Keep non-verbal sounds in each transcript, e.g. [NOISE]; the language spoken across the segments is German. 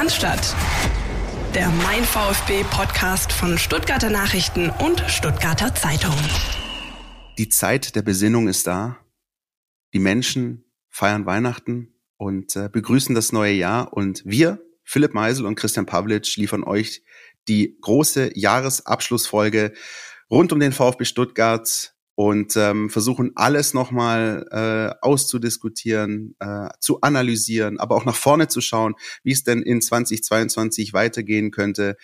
Cannstatt. Der Mein VfB Podcast von Stuttgarter Nachrichten und Stuttgarter Zeitung. Die Zeit der Besinnung ist da. Die Menschen feiern Weihnachten und äh, begrüßen das neue Jahr. Und wir, Philipp Meisel und Christian Pavlic, liefern euch die große Jahresabschlussfolge rund um den VfB Stuttgart und ähm, versuchen alles nochmal äh, auszudiskutieren, äh, zu analysieren, aber auch nach vorne zu schauen, wie es denn in 2022 weitergehen könnte.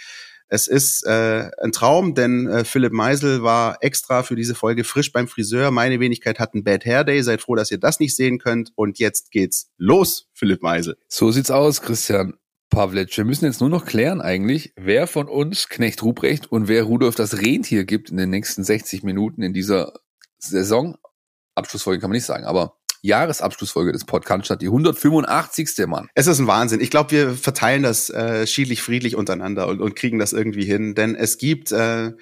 Es ist äh, ein Traum, denn äh, Philipp Meisel war extra für diese Folge frisch beim Friseur. Meine Wenigkeit hat einen Bad Hair Day. Seid froh, dass ihr das nicht sehen könnt. Und jetzt geht's los, Philipp Meisel. So sieht's aus, Christian. Pavlic, wir müssen jetzt nur noch klären eigentlich, wer von uns Knecht Ruprecht und wer Rudolf das Rentier gibt in den nächsten 60 Minuten in dieser Saison, Abschlussfolge kann man nicht sagen, aber Jahresabschlussfolge des Podcasts statt die 185. Mann. Es ist ein Wahnsinn. Ich glaube, wir verteilen das äh, schiedlich friedlich untereinander und, und kriegen das irgendwie hin, denn es gibt äh,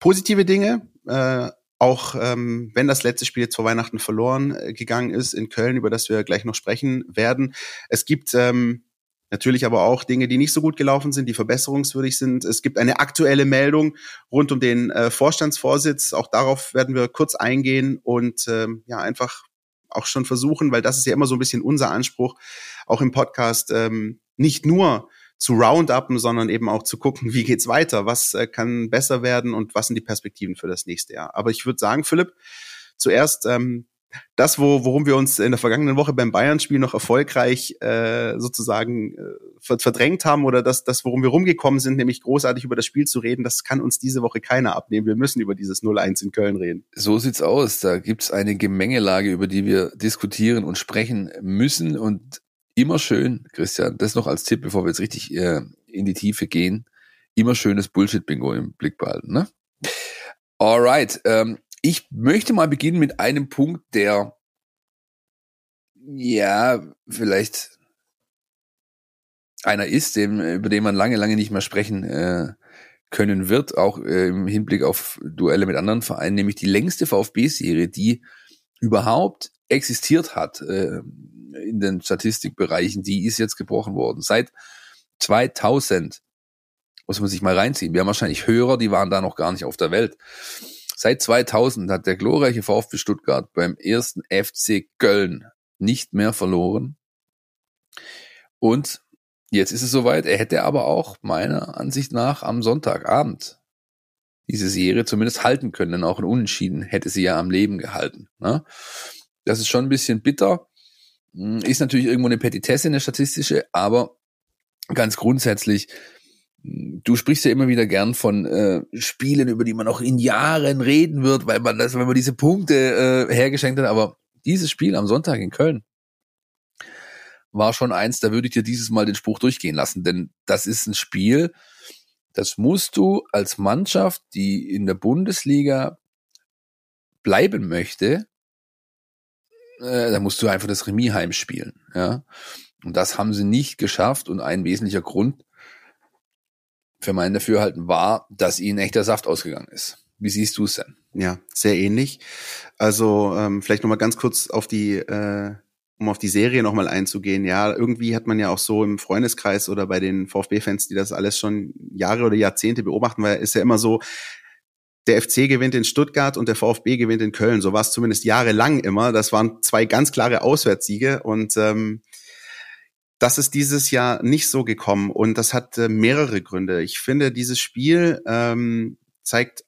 positive Dinge. Äh, auch ähm, wenn das letzte Spiel jetzt vor Weihnachten verloren äh, gegangen ist in Köln, über das wir gleich noch sprechen werden. Es gibt ähm, Natürlich aber auch Dinge, die nicht so gut gelaufen sind, die verbesserungswürdig sind. Es gibt eine aktuelle Meldung rund um den äh, Vorstandsvorsitz. Auch darauf werden wir kurz eingehen und ähm, ja einfach auch schon versuchen, weil das ist ja immer so ein bisschen unser Anspruch, auch im Podcast ähm, nicht nur zu rounduppen, sondern eben auch zu gucken, wie geht's weiter, was äh, kann besser werden und was sind die Perspektiven für das nächste Jahr. Aber ich würde sagen, Philipp, zuerst ähm, das, wo, worum wir uns in der vergangenen Woche beim Bayern-Spiel noch erfolgreich äh, sozusagen äh, verdrängt haben oder das, das, worum wir rumgekommen sind, nämlich großartig über das Spiel zu reden, das kann uns diese Woche keiner abnehmen. Wir müssen über dieses 0-1 in Köln reden. So sieht's aus. Da gibt's eine Gemengelage, über die wir diskutieren und sprechen müssen. Und immer schön, Christian, das noch als Tipp, bevor wir jetzt richtig äh, in die Tiefe gehen, immer schönes Bullshit-Bingo im Blick behalten. Ne? Alright, ähm, ich möchte mal beginnen mit einem Punkt, der ja vielleicht einer ist, dem, über den man lange, lange nicht mehr sprechen äh, können wird, auch äh, im Hinblick auf Duelle mit anderen Vereinen, nämlich die längste VfB-Serie, die überhaupt existiert hat äh, in den Statistikbereichen, die ist jetzt gebrochen worden. Seit 2000 muss man sich mal reinziehen. Wir haben wahrscheinlich Hörer, die waren da noch gar nicht auf der Welt. Seit 2000 hat der glorreiche VfB Stuttgart beim ersten FC Köln nicht mehr verloren. Und jetzt ist es soweit, er hätte aber auch meiner Ansicht nach am Sonntagabend diese Serie zumindest halten können, denn auch ein Unentschieden hätte sie ja am Leben gehalten. Ne? Das ist schon ein bisschen bitter. Hm, ist natürlich irgendwo eine Petitesse, eine statistische, aber ganz grundsätzlich Du sprichst ja immer wieder gern von äh, Spielen, über die man noch in Jahren reden wird, weil man das, wenn man diese Punkte äh, hergeschenkt hat. Aber dieses Spiel am Sonntag in Köln war schon eins, da würde ich dir dieses Mal den Spruch durchgehen lassen, denn das ist ein Spiel, das musst du als Mannschaft, die in der Bundesliga bleiben möchte, äh, da musst du einfach das Remis heimspielen, ja. Und das haben sie nicht geschafft und ein wesentlicher Grund für mein Dafürhalten war, dass ihnen echter Saft ausgegangen ist. Wie siehst du es denn? Ja, sehr ähnlich. Also ähm, vielleicht nochmal ganz kurz auf die, äh, um auf die Serie nochmal einzugehen. Ja, irgendwie hat man ja auch so im Freundeskreis oder bei den VfB-Fans, die das alles schon Jahre oder Jahrzehnte beobachten, weil ist ja immer so, der FC gewinnt in Stuttgart und der VfB gewinnt in Köln. So war es zumindest jahrelang immer. Das waren zwei ganz klare Auswärtssiege und ähm, das ist dieses Jahr nicht so gekommen und das hat äh, mehrere Gründe. Ich finde, dieses Spiel ähm, zeigt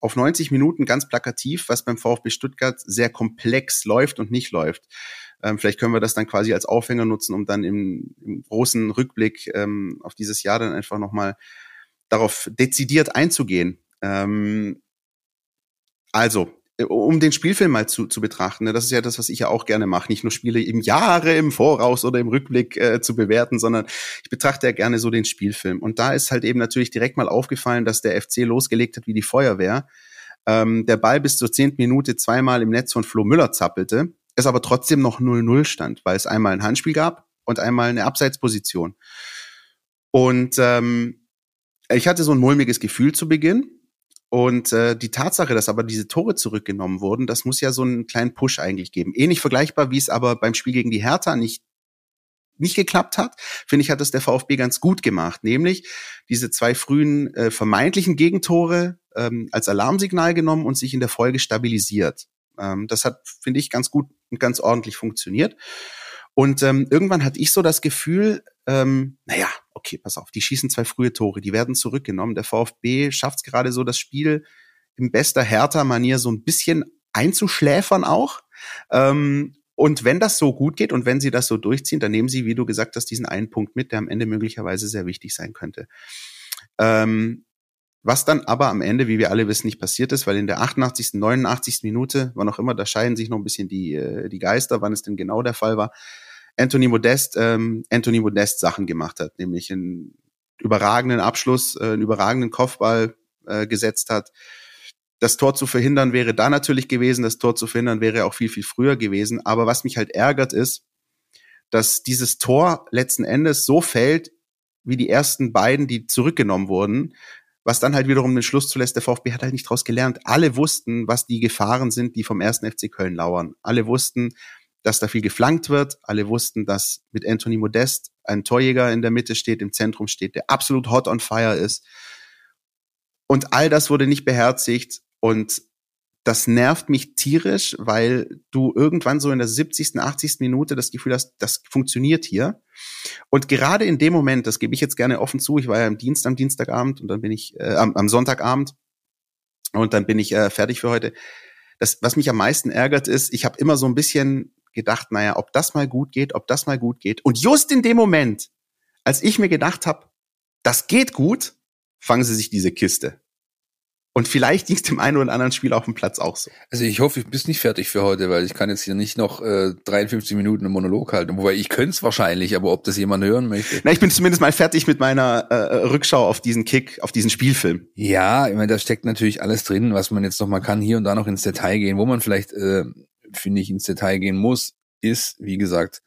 auf 90 Minuten ganz plakativ, was beim VfB Stuttgart sehr komplex läuft und nicht läuft. Ähm, vielleicht können wir das dann quasi als Aufhänger nutzen, um dann im, im großen Rückblick ähm, auf dieses Jahr dann einfach nochmal darauf dezidiert einzugehen. Ähm, also, um den Spielfilm mal zu, zu betrachten, ne, das ist ja das, was ich ja auch gerne mache, nicht nur Spiele im Jahre im Voraus oder im Rückblick äh, zu bewerten, sondern ich betrachte ja gerne so den Spielfilm. Und da ist halt eben natürlich direkt mal aufgefallen, dass der FC losgelegt hat wie die Feuerwehr. Ähm, der Ball bis zur zehnten Minute zweimal im Netz von Flo Müller zappelte, es aber trotzdem noch 0-0 stand, weil es einmal ein Handspiel gab und einmal eine Abseitsposition. Und ähm, ich hatte so ein mulmiges Gefühl zu Beginn, und äh, die Tatsache, dass aber diese Tore zurückgenommen wurden, das muss ja so einen kleinen Push eigentlich geben. Ähnlich vergleichbar, wie es aber beim Spiel gegen die Hertha nicht nicht geklappt hat, finde ich, hat es der VfB ganz gut gemacht. Nämlich diese zwei frühen äh, vermeintlichen Gegentore ähm, als Alarmsignal genommen und sich in der Folge stabilisiert. Ähm, das hat, finde ich, ganz gut und ganz ordentlich funktioniert. Und ähm, irgendwann hatte ich so das Gefühl, ähm, naja, okay, pass auf, die schießen zwei frühe Tore, die werden zurückgenommen. Der VfB schafft es gerade so, das Spiel in bester Hertha-Manier so ein bisschen einzuschläfern auch. Ähm, und wenn das so gut geht und wenn sie das so durchziehen, dann nehmen sie, wie du gesagt hast, diesen einen Punkt mit, der am Ende möglicherweise sehr wichtig sein könnte. Ähm, was dann aber am Ende, wie wir alle wissen, nicht passiert ist, weil in der 88., 89. Minute, wann auch immer, da scheiden sich noch ein bisschen die, äh, die Geister, wann es denn genau der Fall war, Anthony Modest, ähm, Anthony Modest Sachen gemacht hat, nämlich einen überragenden Abschluss, äh, einen überragenden Kopfball äh, gesetzt hat, das Tor zu verhindern wäre da natürlich gewesen, das Tor zu verhindern wäre auch viel, viel früher gewesen. Aber was mich halt ärgert ist, dass dieses Tor letzten Endes so fällt, wie die ersten beiden, die zurückgenommen wurden, was dann halt wiederum den Schluss zulässt, der VfB hat halt nicht daraus gelernt. Alle wussten, was die Gefahren sind, die vom ersten FC Köln lauern. Alle wussten, dass da viel geflankt wird. Alle wussten, dass mit Anthony Modest ein Torjäger in der Mitte steht, im Zentrum steht, der absolut hot on fire ist. Und all das wurde nicht beherzigt. Und das nervt mich tierisch, weil du irgendwann so in der 70., 80. Minute das Gefühl hast, das funktioniert hier. Und gerade in dem Moment, das gebe ich jetzt gerne offen zu, ich war ja im Dienst am Dienstagabend und dann bin ich äh, am, am Sonntagabend und dann bin ich äh, fertig für heute. Das, was mich am meisten ärgert, ist, ich habe immer so ein bisschen gedacht, naja, ob das mal gut geht, ob das mal gut geht. Und just in dem Moment, als ich mir gedacht habe, das geht gut, fangen sie sich diese Kiste. Und vielleicht ging es dem einen oder anderen Spiel auf dem Platz auch so. Also ich hoffe, ich bist nicht fertig für heute, weil ich kann jetzt hier nicht noch äh, 53 Minuten einen Monolog halten. Wobei ich könnte es wahrscheinlich, aber ob das jemand hören möchte. Na, ich bin zumindest mal fertig mit meiner äh, Rückschau auf diesen Kick, auf diesen Spielfilm. Ja, ich meine, da steckt natürlich alles drin, was man jetzt noch mal kann, hier und da noch ins Detail gehen. Wo man vielleicht, äh, finde ich, ins Detail gehen muss, ist, wie gesagt,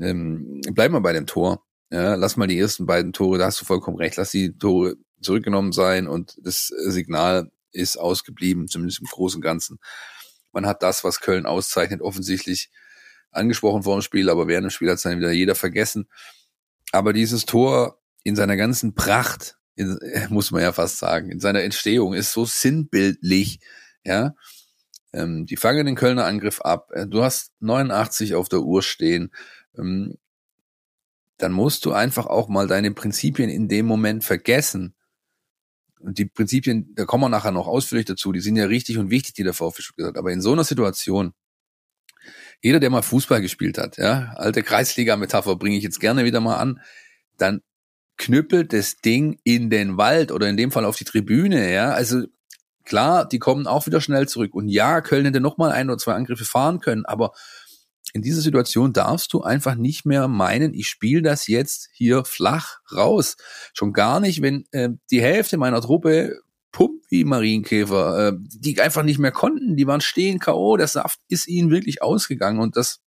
ähm, bleib mal bei dem Tor. Ja, lass mal die ersten beiden Tore, da hast du vollkommen recht, lass die Tore zurückgenommen sein und das Signal ist ausgeblieben, zumindest im Großen und Ganzen. Man hat das, was Köln auszeichnet, offensichtlich angesprochen vor dem Spiel, aber während dem Spiel hat es dann wieder jeder vergessen. Aber dieses Tor in seiner ganzen Pracht, in, [LAUGHS] muss man ja fast sagen, in seiner Entstehung ist so sinnbildlich, ja. Ähm, die fangen den Kölner Angriff ab. Äh, du hast 89 auf der Uhr stehen. Ähm, dann musst du einfach auch mal deine Prinzipien in dem Moment vergessen und die Prinzipien, da kommen wir nachher noch ausführlich dazu, die sind ja richtig und wichtig, die der VfB gesagt hat. Aber in so einer Situation, jeder, der mal Fußball gespielt hat, ja, alte Kreisliga-Metapher bringe ich jetzt gerne wieder mal an, dann knüppelt das Ding in den Wald oder in dem Fall auf die Tribüne, ja. Also klar, die kommen auch wieder schnell zurück. Und ja, Köln hätte noch mal ein oder zwei Angriffe fahren können, aber in dieser Situation darfst du einfach nicht mehr meinen, ich spiele das jetzt hier flach raus. Schon gar nicht, wenn äh, die Hälfte meiner Truppe pumpt wie Marienkäfer, äh, die einfach nicht mehr konnten, die waren stehen K.O., der Saft ist ihnen wirklich ausgegangen und das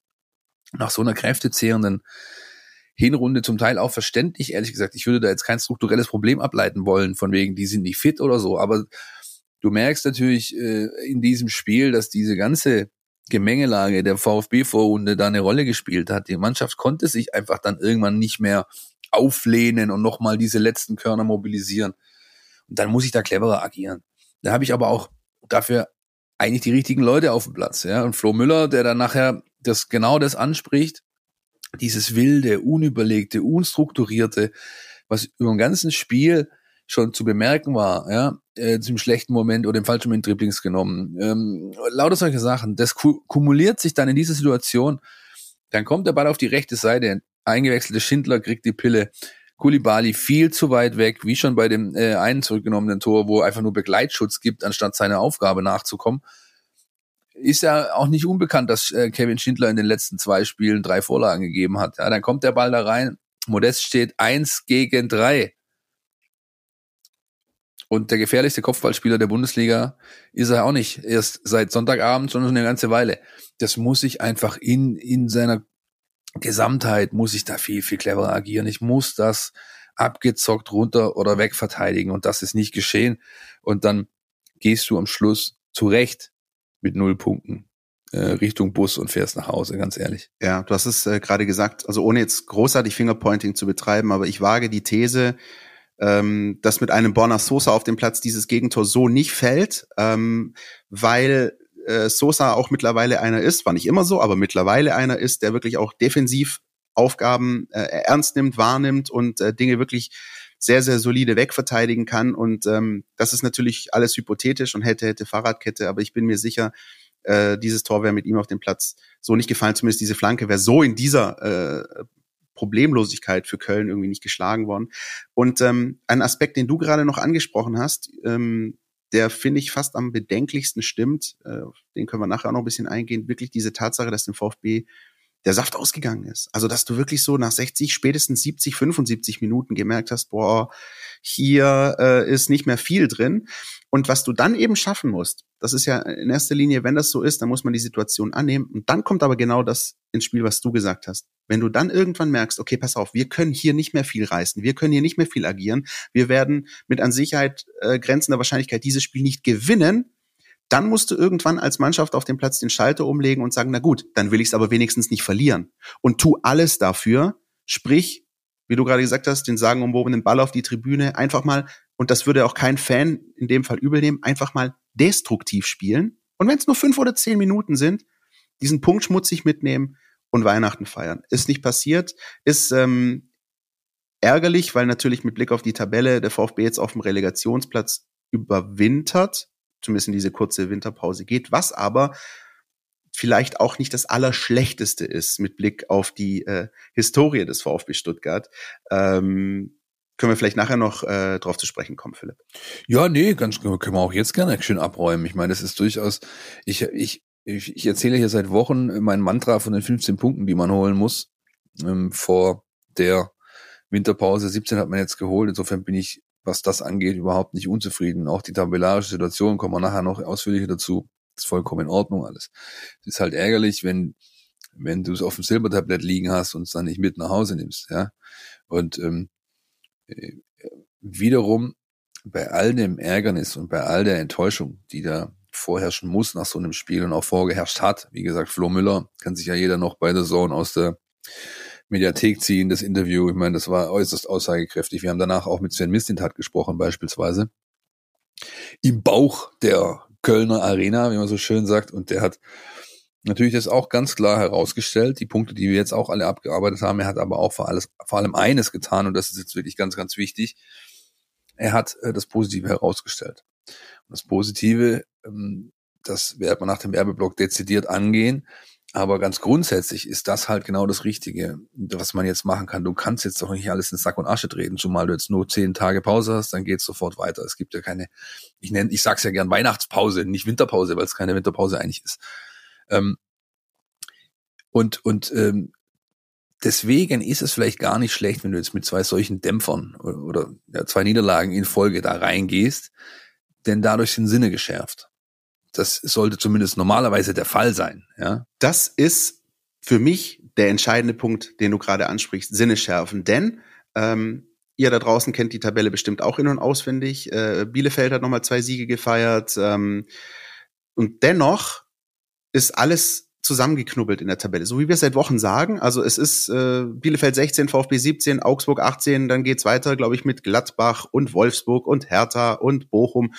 nach so einer kräftezehrenden Hinrunde zum Teil auch verständlich, ehrlich gesagt. Ich würde da jetzt kein strukturelles Problem ableiten wollen, von wegen, die sind nicht fit oder so, aber du merkst natürlich äh, in diesem Spiel, dass diese ganze Gemengelage der VfB-Vorrunde da eine Rolle gespielt hat. Die Mannschaft konnte sich einfach dann irgendwann nicht mehr auflehnen und nochmal diese letzten Körner mobilisieren. Und dann muss ich da cleverer agieren. Da habe ich aber auch dafür eigentlich die richtigen Leute auf dem Platz. Ja? Und Flo Müller, der dann nachher das genau das anspricht, dieses wilde, unüberlegte, unstrukturierte, was über dem ganzen Spiel schon zu bemerken war, ja, äh, zum schlechten Moment oder im falschen Moment Dribblings genommen. Ähm, lauter solche Sachen. Das kumuliert sich dann in dieser Situation. Dann kommt der Ball auf die rechte Seite. Eingewechselte Schindler kriegt die Pille. Kulibali viel zu weit weg, wie schon bei dem äh, einen zurückgenommenen Tor, wo einfach nur Begleitschutz gibt, anstatt seiner Aufgabe nachzukommen. Ist ja auch nicht unbekannt, dass äh, Kevin Schindler in den letzten zwei Spielen drei Vorlagen gegeben hat. Ja, dann kommt der Ball da rein. Modest steht eins gegen drei. Und der gefährlichste Kopfballspieler der Bundesliga ist er auch nicht erst seit Sonntagabend, sondern eine ganze Weile. Das muss ich einfach in, in seiner Gesamtheit, muss ich da viel, viel cleverer agieren. Ich muss das abgezockt runter oder weg verteidigen und das ist nicht geschehen. Und dann gehst du am Schluss zurecht mit null Punkten äh, Richtung Bus und fährst nach Hause, ganz ehrlich. Ja, du hast es äh, gerade gesagt, also ohne jetzt großartig Fingerpointing zu betreiben, aber ich wage die These, ähm, dass mit einem Borna Sosa auf dem Platz dieses Gegentor so nicht fällt, ähm, weil äh, Sosa auch mittlerweile einer ist, war nicht immer so, aber mittlerweile einer ist, der wirklich auch defensiv Aufgaben äh, ernst nimmt, wahrnimmt und äh, Dinge wirklich sehr, sehr solide wegverteidigen kann. Und ähm, das ist natürlich alles hypothetisch und hätte, hätte Fahrradkette, aber ich bin mir sicher, äh, dieses Tor wäre mit ihm auf dem Platz so nicht gefallen. Zumindest diese Flanke wäre so in dieser äh, Problemlosigkeit für Köln irgendwie nicht geschlagen worden. Und ähm, ein Aspekt, den du gerade noch angesprochen hast, ähm, der finde ich fast am bedenklichsten stimmt, äh, den können wir nachher auch noch ein bisschen eingehen, wirklich diese Tatsache, dass dem VfB der Saft ausgegangen ist. Also, dass du wirklich so nach 60, spätestens 70, 75 Minuten gemerkt hast, boah, hier äh, ist nicht mehr viel drin. Und was du dann eben schaffen musst, das ist ja in erster Linie, wenn das so ist, dann muss man die Situation annehmen. Und dann kommt aber genau das ins Spiel, was du gesagt hast. Wenn du dann irgendwann merkst, okay, pass auf, wir können hier nicht mehr viel reißen, wir können hier nicht mehr viel agieren, wir werden mit an Sicherheit äh, grenzender Wahrscheinlichkeit dieses Spiel nicht gewinnen, dann musst du irgendwann als Mannschaft auf dem Platz den Schalter umlegen und sagen, na gut, dann will ich es aber wenigstens nicht verlieren. Und tu alles dafür, sprich, wie du gerade gesagt hast, den sagenumwobenen Ball auf die Tribüne, einfach mal, und das würde auch kein Fan in dem Fall übel nehmen, einfach mal destruktiv spielen. Und wenn es nur fünf oder zehn Minuten sind, diesen Punkt schmutzig mitnehmen und Weihnachten feiern. Ist nicht passiert, ist ähm, ärgerlich, weil natürlich mit Blick auf die Tabelle der VfB jetzt auf dem Relegationsplatz überwintert zumindest in diese kurze Winterpause geht, was aber vielleicht auch nicht das Allerschlechteste ist mit Blick auf die äh, Historie des VfB Stuttgart. Ähm, können wir vielleicht nachher noch äh, drauf zu sprechen kommen, Philipp? Ja, nee, ganz können wir auch jetzt gerne schön abräumen. Ich meine, das ist durchaus, ich, ich, ich, ich erzähle hier seit Wochen mein Mantra von den 15 Punkten, die man holen muss. Ähm, vor der Winterpause 17 hat man jetzt geholt. Insofern bin ich was das angeht, überhaupt nicht unzufrieden. Auch die tabellarische Situation kommen wir nachher noch ausführlicher dazu. Ist vollkommen in Ordnung alles. Es ist halt ärgerlich, wenn, wenn du es auf dem Silbertablett liegen hast und es dann nicht mit nach Hause nimmst, ja. Und ähm, äh, wiederum bei all dem Ärgernis und bei all der Enttäuschung, die da vorherrschen muss nach so einem Spiel und auch vorgeherrscht hat, wie gesagt, Flo Müller kann sich ja jeder noch bei der Zone aus der Mediathek ziehen, das Interview. Ich meine, das war äußerst aussagekräftig. Wir haben danach auch mit Sven Mistintat gesprochen, beispielsweise. Im Bauch der Kölner Arena, wie man so schön sagt. Und der hat natürlich das auch ganz klar herausgestellt. Die Punkte, die wir jetzt auch alle abgearbeitet haben. Er hat aber auch vor, alles, vor allem eines getan. Und das ist jetzt wirklich ganz, ganz wichtig. Er hat äh, das Positive herausgestellt. Das Positive, ähm, das wird man nach dem Werbeblock dezidiert angehen. Aber ganz grundsätzlich ist das halt genau das Richtige, was man jetzt machen kann. Du kannst jetzt doch nicht alles in Sack und Asche treten, zumal du jetzt nur zehn Tage Pause hast, dann geht's sofort weiter. Es gibt ja keine, ich nenne, ich sag's ja gern Weihnachtspause, nicht Winterpause, weil es keine Winterpause eigentlich ist. Ähm, und und ähm, deswegen ist es vielleicht gar nicht schlecht, wenn du jetzt mit zwei solchen Dämpfern oder, oder ja, zwei Niederlagen in Folge da reingehst, denn dadurch sind Sinne geschärft. Das sollte zumindest normalerweise der Fall sein. Ja? Das ist für mich der entscheidende Punkt, den du gerade ansprichst, Sinne schärfen. Denn ähm, ihr da draußen kennt die Tabelle bestimmt auch in- und auswendig. Äh, Bielefeld hat nochmal zwei Siege gefeiert. Ähm, und dennoch ist alles zusammengeknubbelt in der Tabelle, so wie wir es seit Wochen sagen. Also es ist äh, Bielefeld 16, VfB 17, Augsburg 18, dann geht's weiter, glaube ich, mit Gladbach und Wolfsburg und Hertha und Bochum.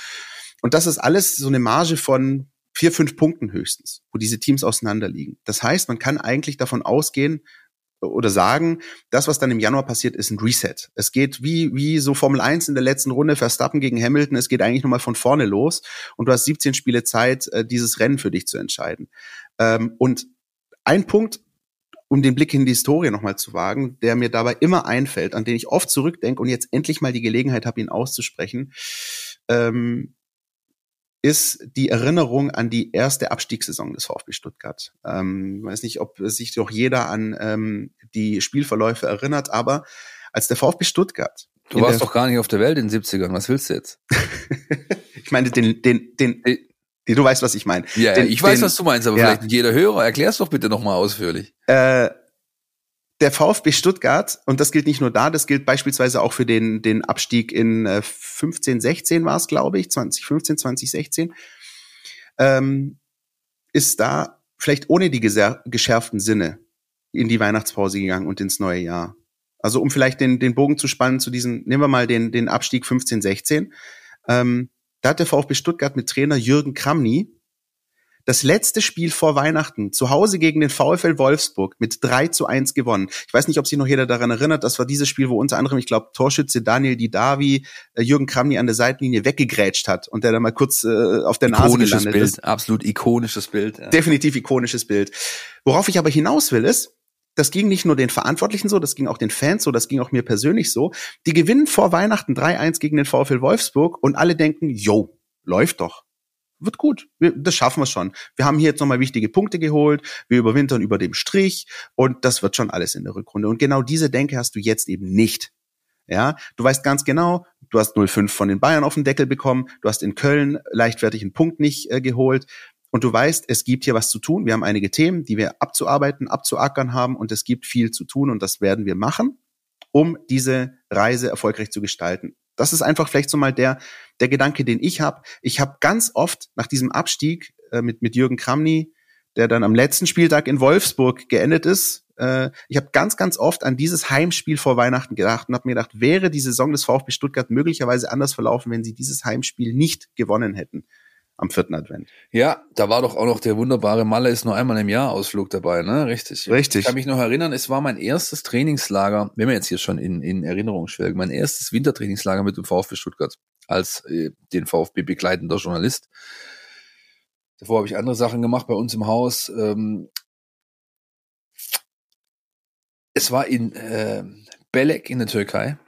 Und das ist alles so eine Marge von vier, fünf Punkten höchstens, wo diese Teams auseinanderliegen. Das heißt, man kann eigentlich davon ausgehen oder sagen, das, was dann im Januar passiert, ist ein Reset. Es geht wie, wie so Formel 1 in der letzten Runde, Verstappen gegen Hamilton, es geht eigentlich nochmal von vorne los und du hast 17 Spiele Zeit, äh, dieses Rennen für dich zu entscheiden. Ähm, und ein Punkt, um den Blick in die Historie nochmal zu wagen, der mir dabei immer einfällt, an den ich oft zurückdenke und jetzt endlich mal die Gelegenheit habe, ihn auszusprechen, ähm, ist die Erinnerung an die erste Abstiegssaison des VfB Stuttgart. Ähm, weiß nicht, ob sich doch jeder an ähm, die Spielverläufe erinnert, aber als der VfB Stuttgart. Du warst doch gar nicht auf der Welt in den 70ern. Was willst du jetzt? [LAUGHS] ich meine, den, den, den, den, du weißt, was ich meine. Ja, den, ich weiß, den, was du meinst, aber ja. vielleicht jeder Hörer. Erklär's doch bitte nochmal ausführlich. Äh, der VfB Stuttgart, und das gilt nicht nur da, das gilt beispielsweise auch für den, den Abstieg in äh, 15, 16 war es, glaube ich, 2015, 2016, ähm, ist da vielleicht ohne die geschärften Sinne in die Weihnachtspause gegangen und ins neue Jahr. Also um vielleicht den, den Bogen zu spannen zu diesem, nehmen wir mal den, den Abstieg 15, 16. Ähm, da hat der VfB Stuttgart mit Trainer Jürgen Kramny das letzte Spiel vor Weihnachten zu Hause gegen den VfL Wolfsburg mit 3 zu 1 gewonnen. Ich weiß nicht, ob sich noch jeder daran erinnert, das war dieses Spiel, wo unter anderem, ich glaube, Torschütze Daniel Didavi äh, Jürgen Kramny an der Seitenlinie weggegrätscht hat und der dann mal kurz äh, auf der Nase ikonisches gelandet Bild, ist. Absolut ikonisches Bild. Ja. Definitiv ikonisches Bild. Worauf ich aber hinaus will, ist, das ging nicht nur den Verantwortlichen so, das ging auch den Fans so, das ging auch mir persönlich so. Die gewinnen vor Weihnachten 3-1 gegen den VfL Wolfsburg und alle denken, yo, läuft doch wird gut. Wir, das schaffen wir schon. Wir haben hier jetzt nochmal wichtige Punkte geholt. Wir überwintern über dem Strich und das wird schon alles in der Rückrunde. Und genau diese Denke hast du jetzt eben nicht. Ja, du weißt ganz genau, du hast 0,5 von den Bayern auf den Deckel bekommen. Du hast in Köln leichtfertig einen Punkt nicht äh, geholt. Und du weißt, es gibt hier was zu tun. Wir haben einige Themen, die wir abzuarbeiten, abzuackern haben und es gibt viel zu tun und das werden wir machen, um diese Reise erfolgreich zu gestalten. Das ist einfach vielleicht so mal der, der Gedanke, den ich habe. Ich habe ganz oft nach diesem Abstieg äh, mit, mit Jürgen Kramny, der dann am letzten Spieltag in Wolfsburg geendet ist, äh, ich habe ganz, ganz oft an dieses Heimspiel vor Weihnachten gedacht und habe mir gedacht, wäre die Saison des VfB Stuttgart möglicherweise anders verlaufen, wenn sie dieses Heimspiel nicht gewonnen hätten am vierten Advent. Ja, da war doch auch noch der wunderbare Malle ist nur einmal im Jahr Ausflug dabei, ne? Richtig. Richtig. Ich kann mich noch erinnern, es war mein erstes Trainingslager, wenn wir jetzt hier schon in, in Erinnerung schwelgen, mein erstes Wintertrainingslager mit dem VfB Stuttgart als äh, den VfB begleitender Journalist. Davor habe ich andere Sachen gemacht bei uns im Haus. Ähm, es war in äh, Belek in der Türkei.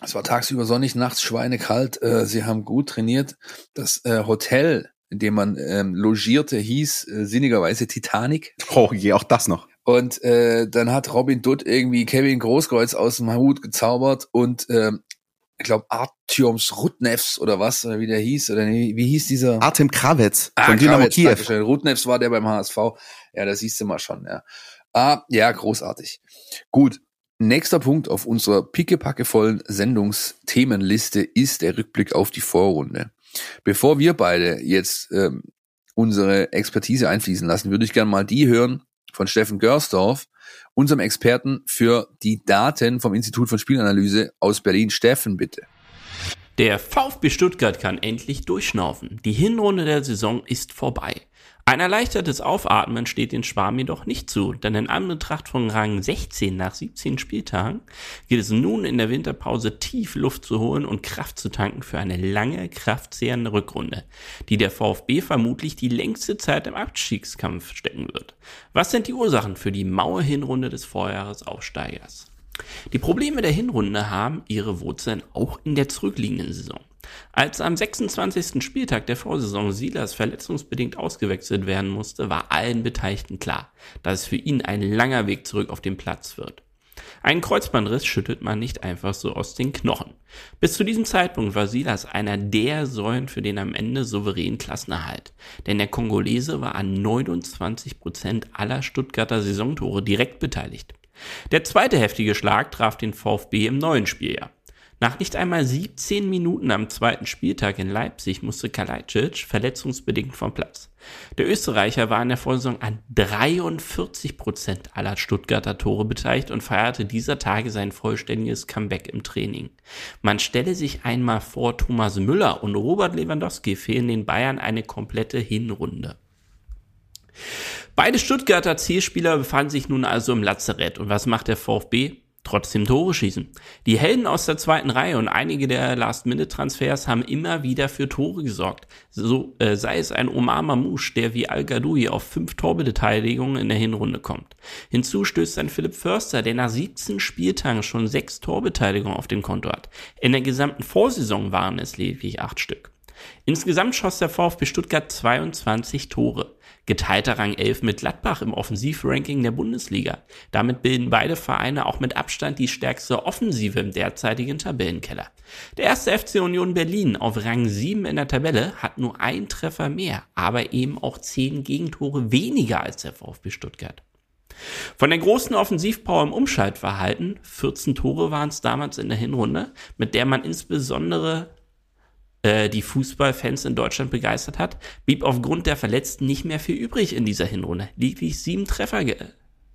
Es war tagsüber sonnig, nachts schweinekalt. Äh, sie haben gut trainiert. Das äh, Hotel, in dem man ähm, logierte, hieß äh, sinnigerweise Titanic. Oh je, auch das noch. Und äh, dann hat Robin Dutt irgendwie Kevin Großkreuz aus dem Hut gezaubert und ähm, ich glaube Artyoms Rutnevs oder was, oder wie der hieß, oder wie, wie hieß dieser? Artem Kravets ah, von Dynamo Kiew. Rutnevs war der beim HSV. Ja, das siehst du mal schon, ja. Ah, ja, großartig. Gut, Nächster Punkt auf unserer pickepackevollen Sendungsthemenliste ist der Rückblick auf die Vorrunde. Bevor wir beide jetzt ähm, unsere Expertise einfließen lassen, würde ich gerne mal die hören von Steffen Görsdorf, unserem Experten für die Daten vom Institut von Spielanalyse aus Berlin. Steffen, bitte. Der VfB Stuttgart kann endlich durchschnaufen. Die Hinrunde der Saison ist vorbei. Ein erleichtertes Aufatmen steht den Schwarm jedoch nicht zu, denn in Anbetracht von Rang 16 nach 17 Spieltagen geht es nun in der Winterpause tief Luft zu holen und Kraft zu tanken für eine lange, kraftzehrende Rückrunde, die der VfB vermutlich die längste Zeit im Abstiegskampf stecken wird. Was sind die Ursachen für die maue Hinrunde des Vorjahresaufsteigers? Die Probleme der Hinrunde haben ihre Wurzeln auch in der zurückliegenden Saison. Als am 26. Spieltag der Vorsaison Silas verletzungsbedingt ausgewechselt werden musste, war allen Beteiligten klar, dass es für ihn ein langer Weg zurück auf den Platz wird. Einen Kreuzbandriss schüttelt man nicht einfach so aus den Knochen. Bis zu diesem Zeitpunkt war Silas einer der Säulen für den am Ende souveränen Klassenerhalt. Denn der Kongolese war an 29 Prozent aller Stuttgarter Saisontore direkt beteiligt. Der zweite heftige Schlag traf den VfB im neuen Spieljahr. Nach nicht einmal 17 Minuten am zweiten Spieltag in Leipzig musste Kalajdzic verletzungsbedingt vom Platz. Der Österreicher war in der Vorsaison an 43 Prozent aller Stuttgarter Tore beteiligt und feierte dieser Tage sein vollständiges Comeback im Training. Man stelle sich einmal vor, Thomas Müller und Robert Lewandowski fehlen den Bayern eine komplette Hinrunde. Beide Stuttgarter Zielspieler befanden sich nun also im Lazarett. Und was macht der VfB? trotzdem Tore schießen. Die Helden aus der zweiten Reihe und einige der Last-Minute-Transfers haben immer wieder für Tore gesorgt. So äh, sei es ein Omar Mamouche, der wie Al Gadoui auf fünf Torbeteiligungen in der Hinrunde kommt. Hinzu stößt ein Philipp Förster, der nach 17 Spieltagen schon sechs Torbeteiligungen auf dem Konto hat. In der gesamten Vorsaison waren es lediglich acht Stück. Insgesamt schoss der VfB Stuttgart 22 Tore. Geteilter Rang 11 mit Gladbach im Offensivranking der Bundesliga. Damit bilden beide Vereine auch mit Abstand die stärkste Offensive im derzeitigen Tabellenkeller. Der erste FC Union Berlin auf Rang 7 in der Tabelle hat nur ein Treffer mehr, aber eben auch 10 Gegentore weniger als der VfB Stuttgart. Von der großen Offensivpower im Umschaltverhalten, 14 Tore waren es damals in der Hinrunde, mit der man insbesondere äh, die Fußballfans in Deutschland begeistert hat, blieb aufgrund der Verletzten nicht mehr viel übrig in dieser Hinrunde. Lediglich sieben Treffer ge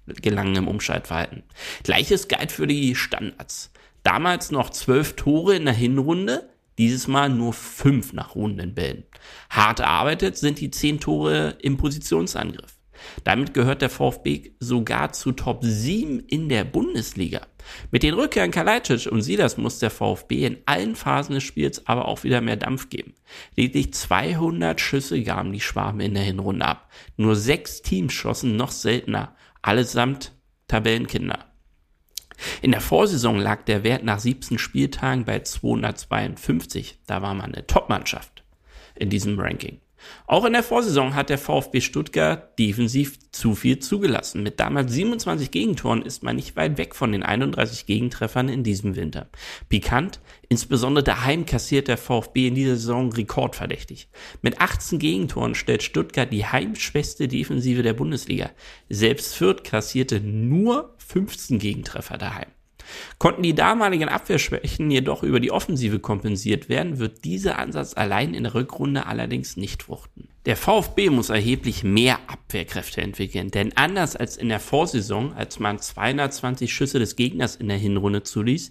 gelangen im Umschaltverhalten. Gleiches galt für die Standards. Damals noch zwölf Tore in der Hinrunde, dieses Mal nur fünf nach Rundenbällen. Hart erarbeitet sind die zehn Tore im Positionsangriff. Damit gehört der VfB sogar zu Top 7 in der Bundesliga. Mit den Rückkehren Kalajdzic und Silas muss der VfB in allen Phasen des Spiels aber auch wieder mehr Dampf geben. Lediglich 200 Schüsse gaben die Schwaben in der Hinrunde ab. Nur sechs Teams schossen noch seltener, allesamt Tabellenkinder. In der Vorsaison lag der Wert nach 17 Spieltagen bei 252. Da war man eine Topmannschaft in diesem Ranking. Auch in der Vorsaison hat der VfB Stuttgart defensiv zu viel zugelassen. Mit damals 27 Gegentoren ist man nicht weit weg von den 31 Gegentreffern in diesem Winter. Pikant, insbesondere daheim kassiert der VfB in dieser Saison rekordverdächtig. Mit 18 Gegentoren stellt Stuttgart die heimschwächste Defensive der Bundesliga. Selbst Fürth kassierte nur 15 Gegentreffer daheim. Konnten die damaligen Abwehrschwächen jedoch über die Offensive kompensiert werden, wird dieser Ansatz allein in der Rückrunde allerdings nicht fruchten. Der VfB muss erheblich mehr Abwehrkräfte entwickeln, denn anders als in der Vorsaison, als man 220 Schüsse des Gegners in der Hinrunde zuließ,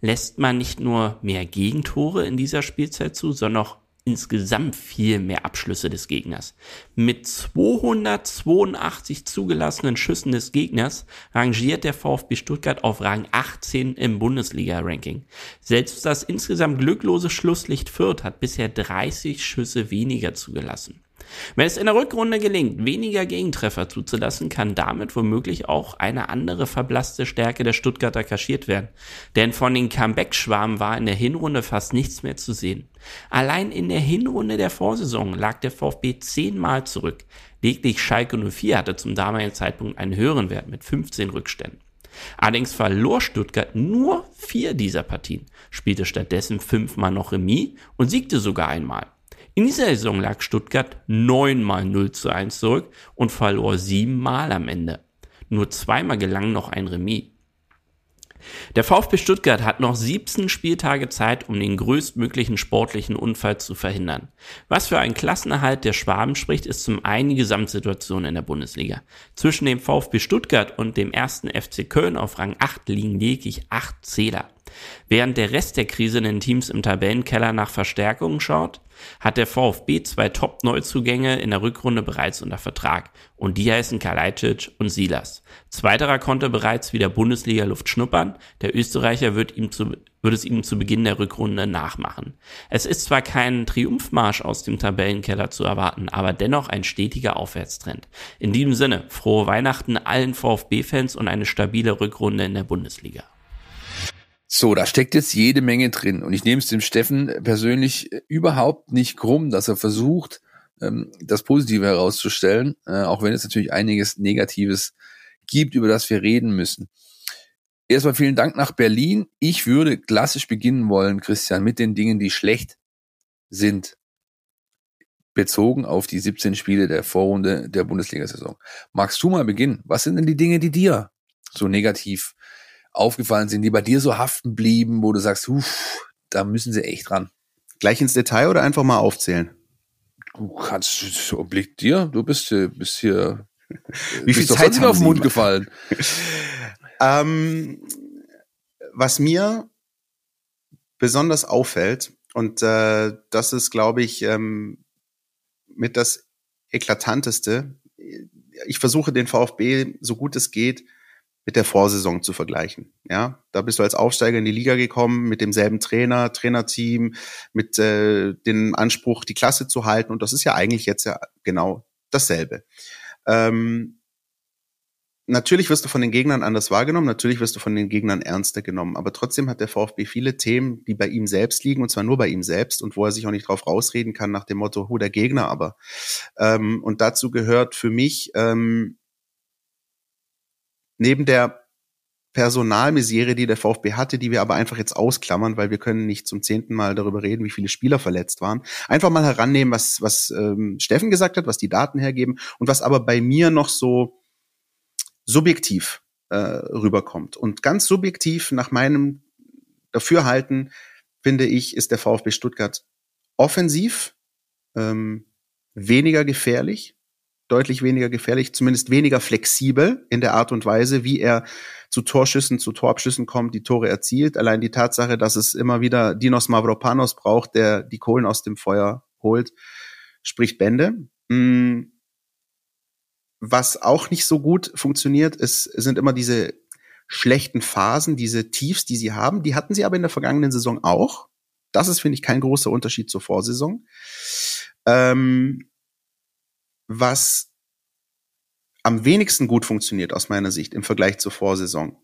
lässt man nicht nur mehr Gegentore in dieser Spielzeit zu, sondern auch insgesamt viel mehr Abschlüsse des Gegners. Mit 282 zugelassenen Schüssen des Gegners rangiert der VfB Stuttgart auf Rang 18 im Bundesliga-Ranking. Selbst das insgesamt glücklose Schlusslicht Fürth hat bisher 30 Schüsse weniger zugelassen. Wenn es in der Rückrunde gelingt, weniger Gegentreffer zuzulassen, kann damit womöglich auch eine andere verblasste Stärke der Stuttgarter kaschiert werden. Denn von den Comeback-Schwarmen war in der Hinrunde fast nichts mehr zu sehen. Allein in der Hinrunde der Vorsaison lag der VfB zehnmal zurück. Lediglich Schalke 04 hatte zum damaligen Zeitpunkt einen höheren Wert mit 15 Rückständen. Allerdings verlor Stuttgart nur vier dieser Partien, spielte stattdessen fünfmal noch Remis und siegte sogar einmal. In dieser Saison lag Stuttgart neunmal 0 zu 1 zurück und verlor siebenmal am Ende. Nur zweimal gelang noch ein Remis. Der VfB Stuttgart hat noch 17 Spieltage Zeit, um den größtmöglichen sportlichen Unfall zu verhindern. Was für einen Klassenerhalt der Schwaben spricht, ist zum einen die Gesamtsituation in der Bundesliga. Zwischen dem VfB Stuttgart und dem ersten FC Köln auf Rang 8 liegen lediglich 8 Zähler. Während der Rest der Krise in den Teams im Tabellenkeller nach Verstärkungen schaut, hat der VfB zwei Top-Neuzugänge in der Rückrunde bereits unter Vertrag und die heißen Kalajdzic und Silas. Zweiterer konnte bereits wieder Bundesliga-Luft schnuppern, der Österreicher wird, ihm zu, wird es ihm zu Beginn der Rückrunde nachmachen. Es ist zwar kein Triumphmarsch aus dem Tabellenkeller zu erwarten, aber dennoch ein stetiger Aufwärtstrend. In diesem Sinne, frohe Weihnachten allen VfB-Fans und eine stabile Rückrunde in der Bundesliga. So, da steckt jetzt jede Menge drin. Und ich nehme es dem Steffen persönlich überhaupt nicht krumm, dass er versucht, ähm, das Positive herauszustellen, äh, auch wenn es natürlich einiges Negatives gibt, über das wir reden müssen. Erstmal vielen Dank nach Berlin. Ich würde klassisch beginnen wollen, Christian, mit den Dingen, die schlecht sind, bezogen auf die 17 Spiele der Vorrunde der Bundesliga-Saison. Magst du mal beginnen? Was sind denn die Dinge, die dir so negativ aufgefallen sind, die bei dir so haften blieben, wo du sagst, uff, da müssen sie echt ran? Gleich ins Detail oder einfach mal aufzählen? Du kannst, obliegt dir, du bist hier, bist hier, [LAUGHS] wie viel Zeit mir auf den Mund immer? gefallen? [LAUGHS] ähm, was mir besonders auffällt, und äh, das ist, glaube ich, ähm, mit das eklatanteste. Ich versuche den VfB so gut es geht mit der Vorsaison zu vergleichen. Ja, da bist du als Aufsteiger in die Liga gekommen mit demselben Trainer, Trainerteam, mit äh, dem Anspruch, die Klasse zu halten. Und das ist ja eigentlich jetzt ja genau dasselbe. Ähm, natürlich wirst du von den Gegnern anders wahrgenommen, natürlich wirst du von den Gegnern ernster genommen, aber trotzdem hat der VfB viele Themen, die bei ihm selbst liegen, und zwar nur bei ihm selbst und wo er sich auch nicht drauf rausreden kann nach dem Motto, hu, der Gegner aber. Ähm, und dazu gehört für mich ähm, neben der Personalmisere, die der VfB hatte, die wir aber einfach jetzt ausklammern, weil wir können nicht zum zehnten Mal darüber reden, wie viele Spieler verletzt waren. Einfach mal herannehmen, was, was ähm, Steffen gesagt hat, was die Daten hergeben und was aber bei mir noch so subjektiv äh, rüberkommt. Und ganz subjektiv nach meinem Dafürhalten, finde ich, ist der VfB Stuttgart offensiv ähm, weniger gefährlich, deutlich weniger gefährlich, zumindest weniger flexibel in der Art und Weise, wie er zu Torschüssen, zu Torabschüssen kommt, die Tore erzielt. Allein die Tatsache, dass es immer wieder Dinos Mavropanos braucht, der die Kohlen aus dem Feuer holt, spricht Bände. Mm. Was auch nicht so gut funktioniert, ist, sind immer diese schlechten Phasen, diese Tiefs, die sie haben. Die hatten sie aber in der vergangenen Saison auch. Das ist, finde ich, kein großer Unterschied zur Vorsaison. Ähm, was am wenigsten gut funktioniert aus meiner Sicht im Vergleich zur Vorsaison.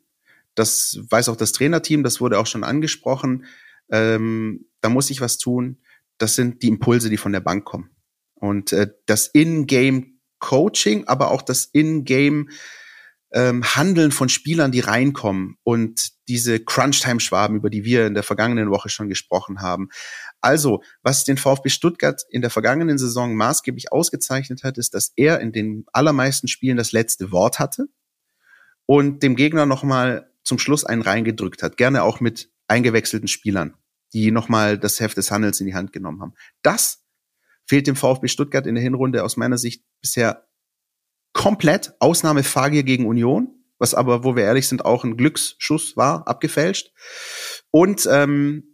Das weiß auch das Trainerteam, das wurde auch schon angesprochen. Ähm, da muss ich was tun. Das sind die Impulse, die von der Bank kommen. Und äh, das In-Game Coaching, aber auch das In-Game ähm, Handeln von Spielern, die reinkommen und diese Crunch-Time-Schwaben, über die wir in der vergangenen Woche schon gesprochen haben. Also, was den VfB Stuttgart in der vergangenen Saison maßgeblich ausgezeichnet hat, ist, dass er in den allermeisten Spielen das letzte Wort hatte und dem Gegner nochmal zum Schluss einen reingedrückt hat. Gerne auch mit eingewechselten Spielern, die nochmal das Heft des Handels in die Hand genommen haben. Das fehlt dem VfB Stuttgart in der Hinrunde aus meiner Sicht bisher komplett. Ausnahme Fagier gegen Union, was aber, wo wir ehrlich sind, auch ein Glücksschuss war, abgefälscht. Und ähm,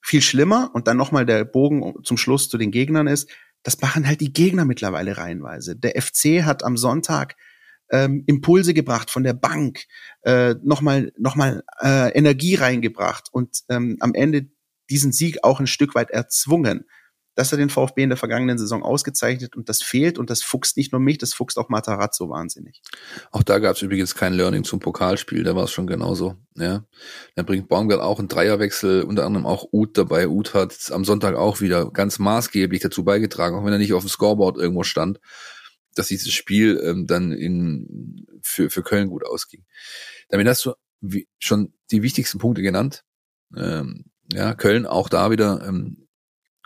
viel schlimmer, und dann nochmal der Bogen zum Schluss zu den Gegnern ist, das machen halt die Gegner mittlerweile reihenweise. Der FC hat am Sonntag ähm, Impulse gebracht von der Bank, äh, nochmal noch mal, äh, Energie reingebracht und ähm, am Ende diesen Sieg auch ein Stück weit erzwungen. Das hat den VfB in der vergangenen Saison ausgezeichnet und das fehlt und das fuchst nicht nur mich, das fuchst auch Matarazzo wahnsinnig. Auch da gab es übrigens kein Learning zum Pokalspiel, da war es schon genauso. Ja, dann bringt Baumgart auch einen Dreierwechsel, unter anderem auch Uth dabei. Uth hat am Sonntag auch wieder ganz maßgeblich dazu beigetragen, auch wenn er nicht auf dem Scoreboard irgendwo stand, dass dieses Spiel ähm, dann in für für Köln gut ausging. Damit hast du wie, schon die wichtigsten Punkte genannt. Ähm, ja, Köln auch da wieder ähm,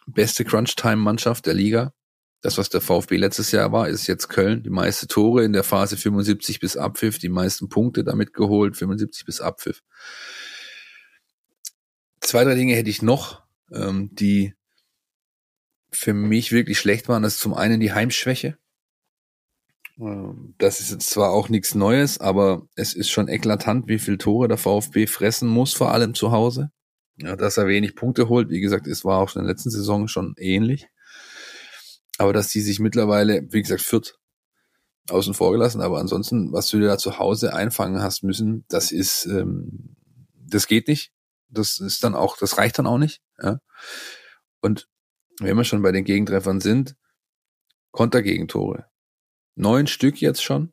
beste Crunch-Time-Mannschaft der Liga. Das, was der VfB letztes Jahr war, ist jetzt Köln. Die meiste Tore in der Phase 75 bis Abpfiff, die meisten Punkte damit geholt, 75 bis Abpfiff. Zwei, drei Dinge hätte ich noch, ähm, die für mich wirklich schlecht waren. Das ist zum einen die Heimschwäche. Ähm, das ist jetzt zwar auch nichts Neues, aber es ist schon eklatant, wie viel Tore der VfB fressen muss, vor allem zu Hause. Ja, dass er wenig Punkte holt, wie gesagt, es war auch schon in der letzten Saison schon ähnlich. Aber dass die sich mittlerweile, wie gesagt, Fürth außen vor gelassen, aber ansonsten, was du dir da zu Hause einfangen hast müssen, das ist, ähm, das geht nicht. Das ist dann auch, das reicht dann auch nicht. Ja. Und wenn wir schon bei den Gegentreffern sind, Kontergegentore. Neun Stück jetzt schon.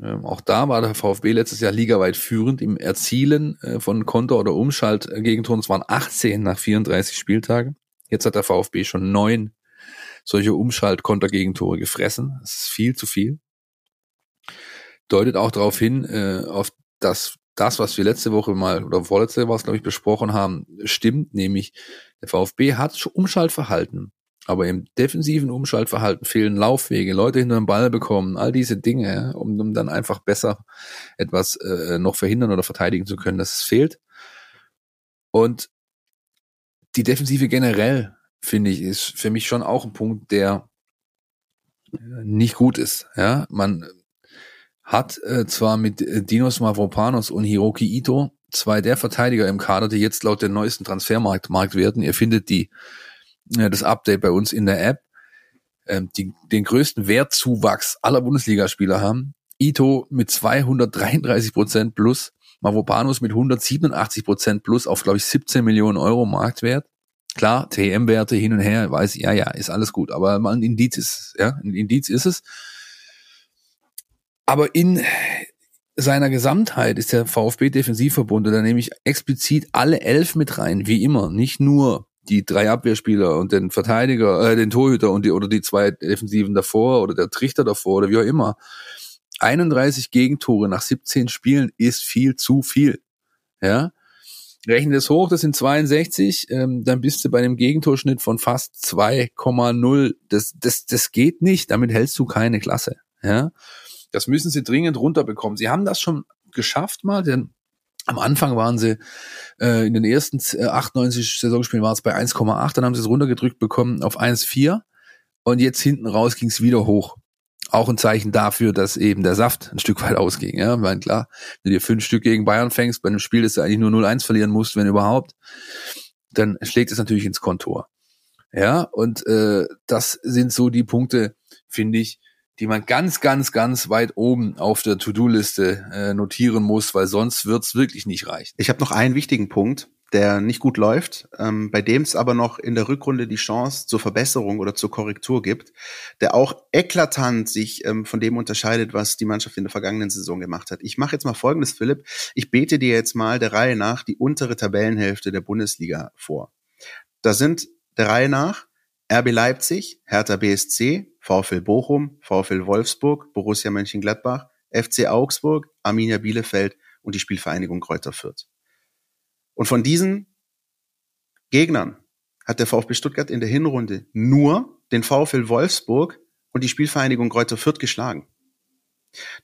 Ähm, auch da war der VfB letztes Jahr ligaweit führend im Erzielen äh, von Konter- oder Umschaltgegentoren. Es waren 18 nach 34 Spieltagen. Jetzt hat der VfB schon neun solche Umschalt-Kontergegentore gefressen. Das ist viel zu viel. Deutet auch darauf hin, äh, auf das, das, was wir letzte Woche mal oder vorletzte Woche, glaube ich, besprochen haben, stimmt, nämlich der VfB hat Umschaltverhalten. Aber im defensiven Umschaltverhalten fehlen Laufwege, Leute hinter den Ball bekommen, all diese Dinge, um, um dann einfach besser etwas äh, noch verhindern oder verteidigen zu können, dass es fehlt. Und die Defensive generell, finde ich, ist für mich schon auch ein Punkt, der äh, nicht gut ist. Ja, man hat äh, zwar mit äh, Dinos Mavropanos und Hiroki Ito zwei der Verteidiger im Kader, die jetzt laut den neuesten Transfermarktwerten, ihr findet die äh, das Update bei uns in der App, ähm, die den größten Wertzuwachs aller Bundesligaspieler haben. Ito mit 233 Prozent plus, Mavropanos mit 187 Prozent plus auf, glaube ich, 17 Millionen Euro Marktwert. Klar, TM-Werte hin und her, weiß, ja, ja, ist alles gut, aber mal ein Indiz ist, ja, ein Indiz ist es. Aber in seiner Gesamtheit ist der VfB Defensivverbund, da nehme ich explizit alle elf mit rein, wie immer, nicht nur die drei Abwehrspieler und den Verteidiger, äh, den Torhüter und die oder die zwei Defensiven davor oder der Trichter davor oder wie auch immer. 31 Gegentore nach 17 Spielen ist viel zu viel. Ja, rechne das hoch, das sind 62, ähm, dann bist du bei einem Gegentorschnitt von fast 2,0. Das, das, das geht nicht. Damit hältst du keine Klasse. Ja, das müssen sie dringend runterbekommen. Sie haben das schon geschafft mal, denn Am Anfang waren sie äh, in den ersten 98 Saisonspielen war es bei 1,8, dann haben sie es runtergedrückt bekommen auf 1,4 und jetzt hinten raus ging es wieder hoch. Auch ein Zeichen dafür, dass eben der Saft ein Stück weit ausging. Ja, weil klar, wenn du dir fünf Stück gegen Bayern fängst, bei einem Spiel, das du eigentlich nur 0-1 verlieren musst, wenn überhaupt, dann schlägt es natürlich ins Kontor. Ja, und äh, das sind so die Punkte, finde ich, die man ganz, ganz, ganz weit oben auf der To-Do-Liste äh, notieren muss, weil sonst wird's wirklich nicht reichen. Ich habe noch einen wichtigen Punkt, der nicht gut läuft, ähm, bei dem es aber noch in der Rückrunde die Chance zur Verbesserung oder zur Korrektur gibt, der auch eklatant sich ähm, von dem unterscheidet, was die Mannschaft in der vergangenen Saison gemacht hat. Ich mache jetzt mal Folgendes, Philipp. Ich bete dir jetzt mal der Reihe nach die untere Tabellenhälfte der Bundesliga vor. Da sind der Reihe nach RB Leipzig, Hertha BSC, VfL Bochum, VfL Wolfsburg, Borussia Mönchengladbach, FC Augsburg, Arminia Bielefeld und die Spielvereinigung Kräuter Fürth. Und von diesen Gegnern hat der VfB Stuttgart in der Hinrunde nur den VfL Wolfsburg und die Spielvereinigung Kräuter Fürth geschlagen.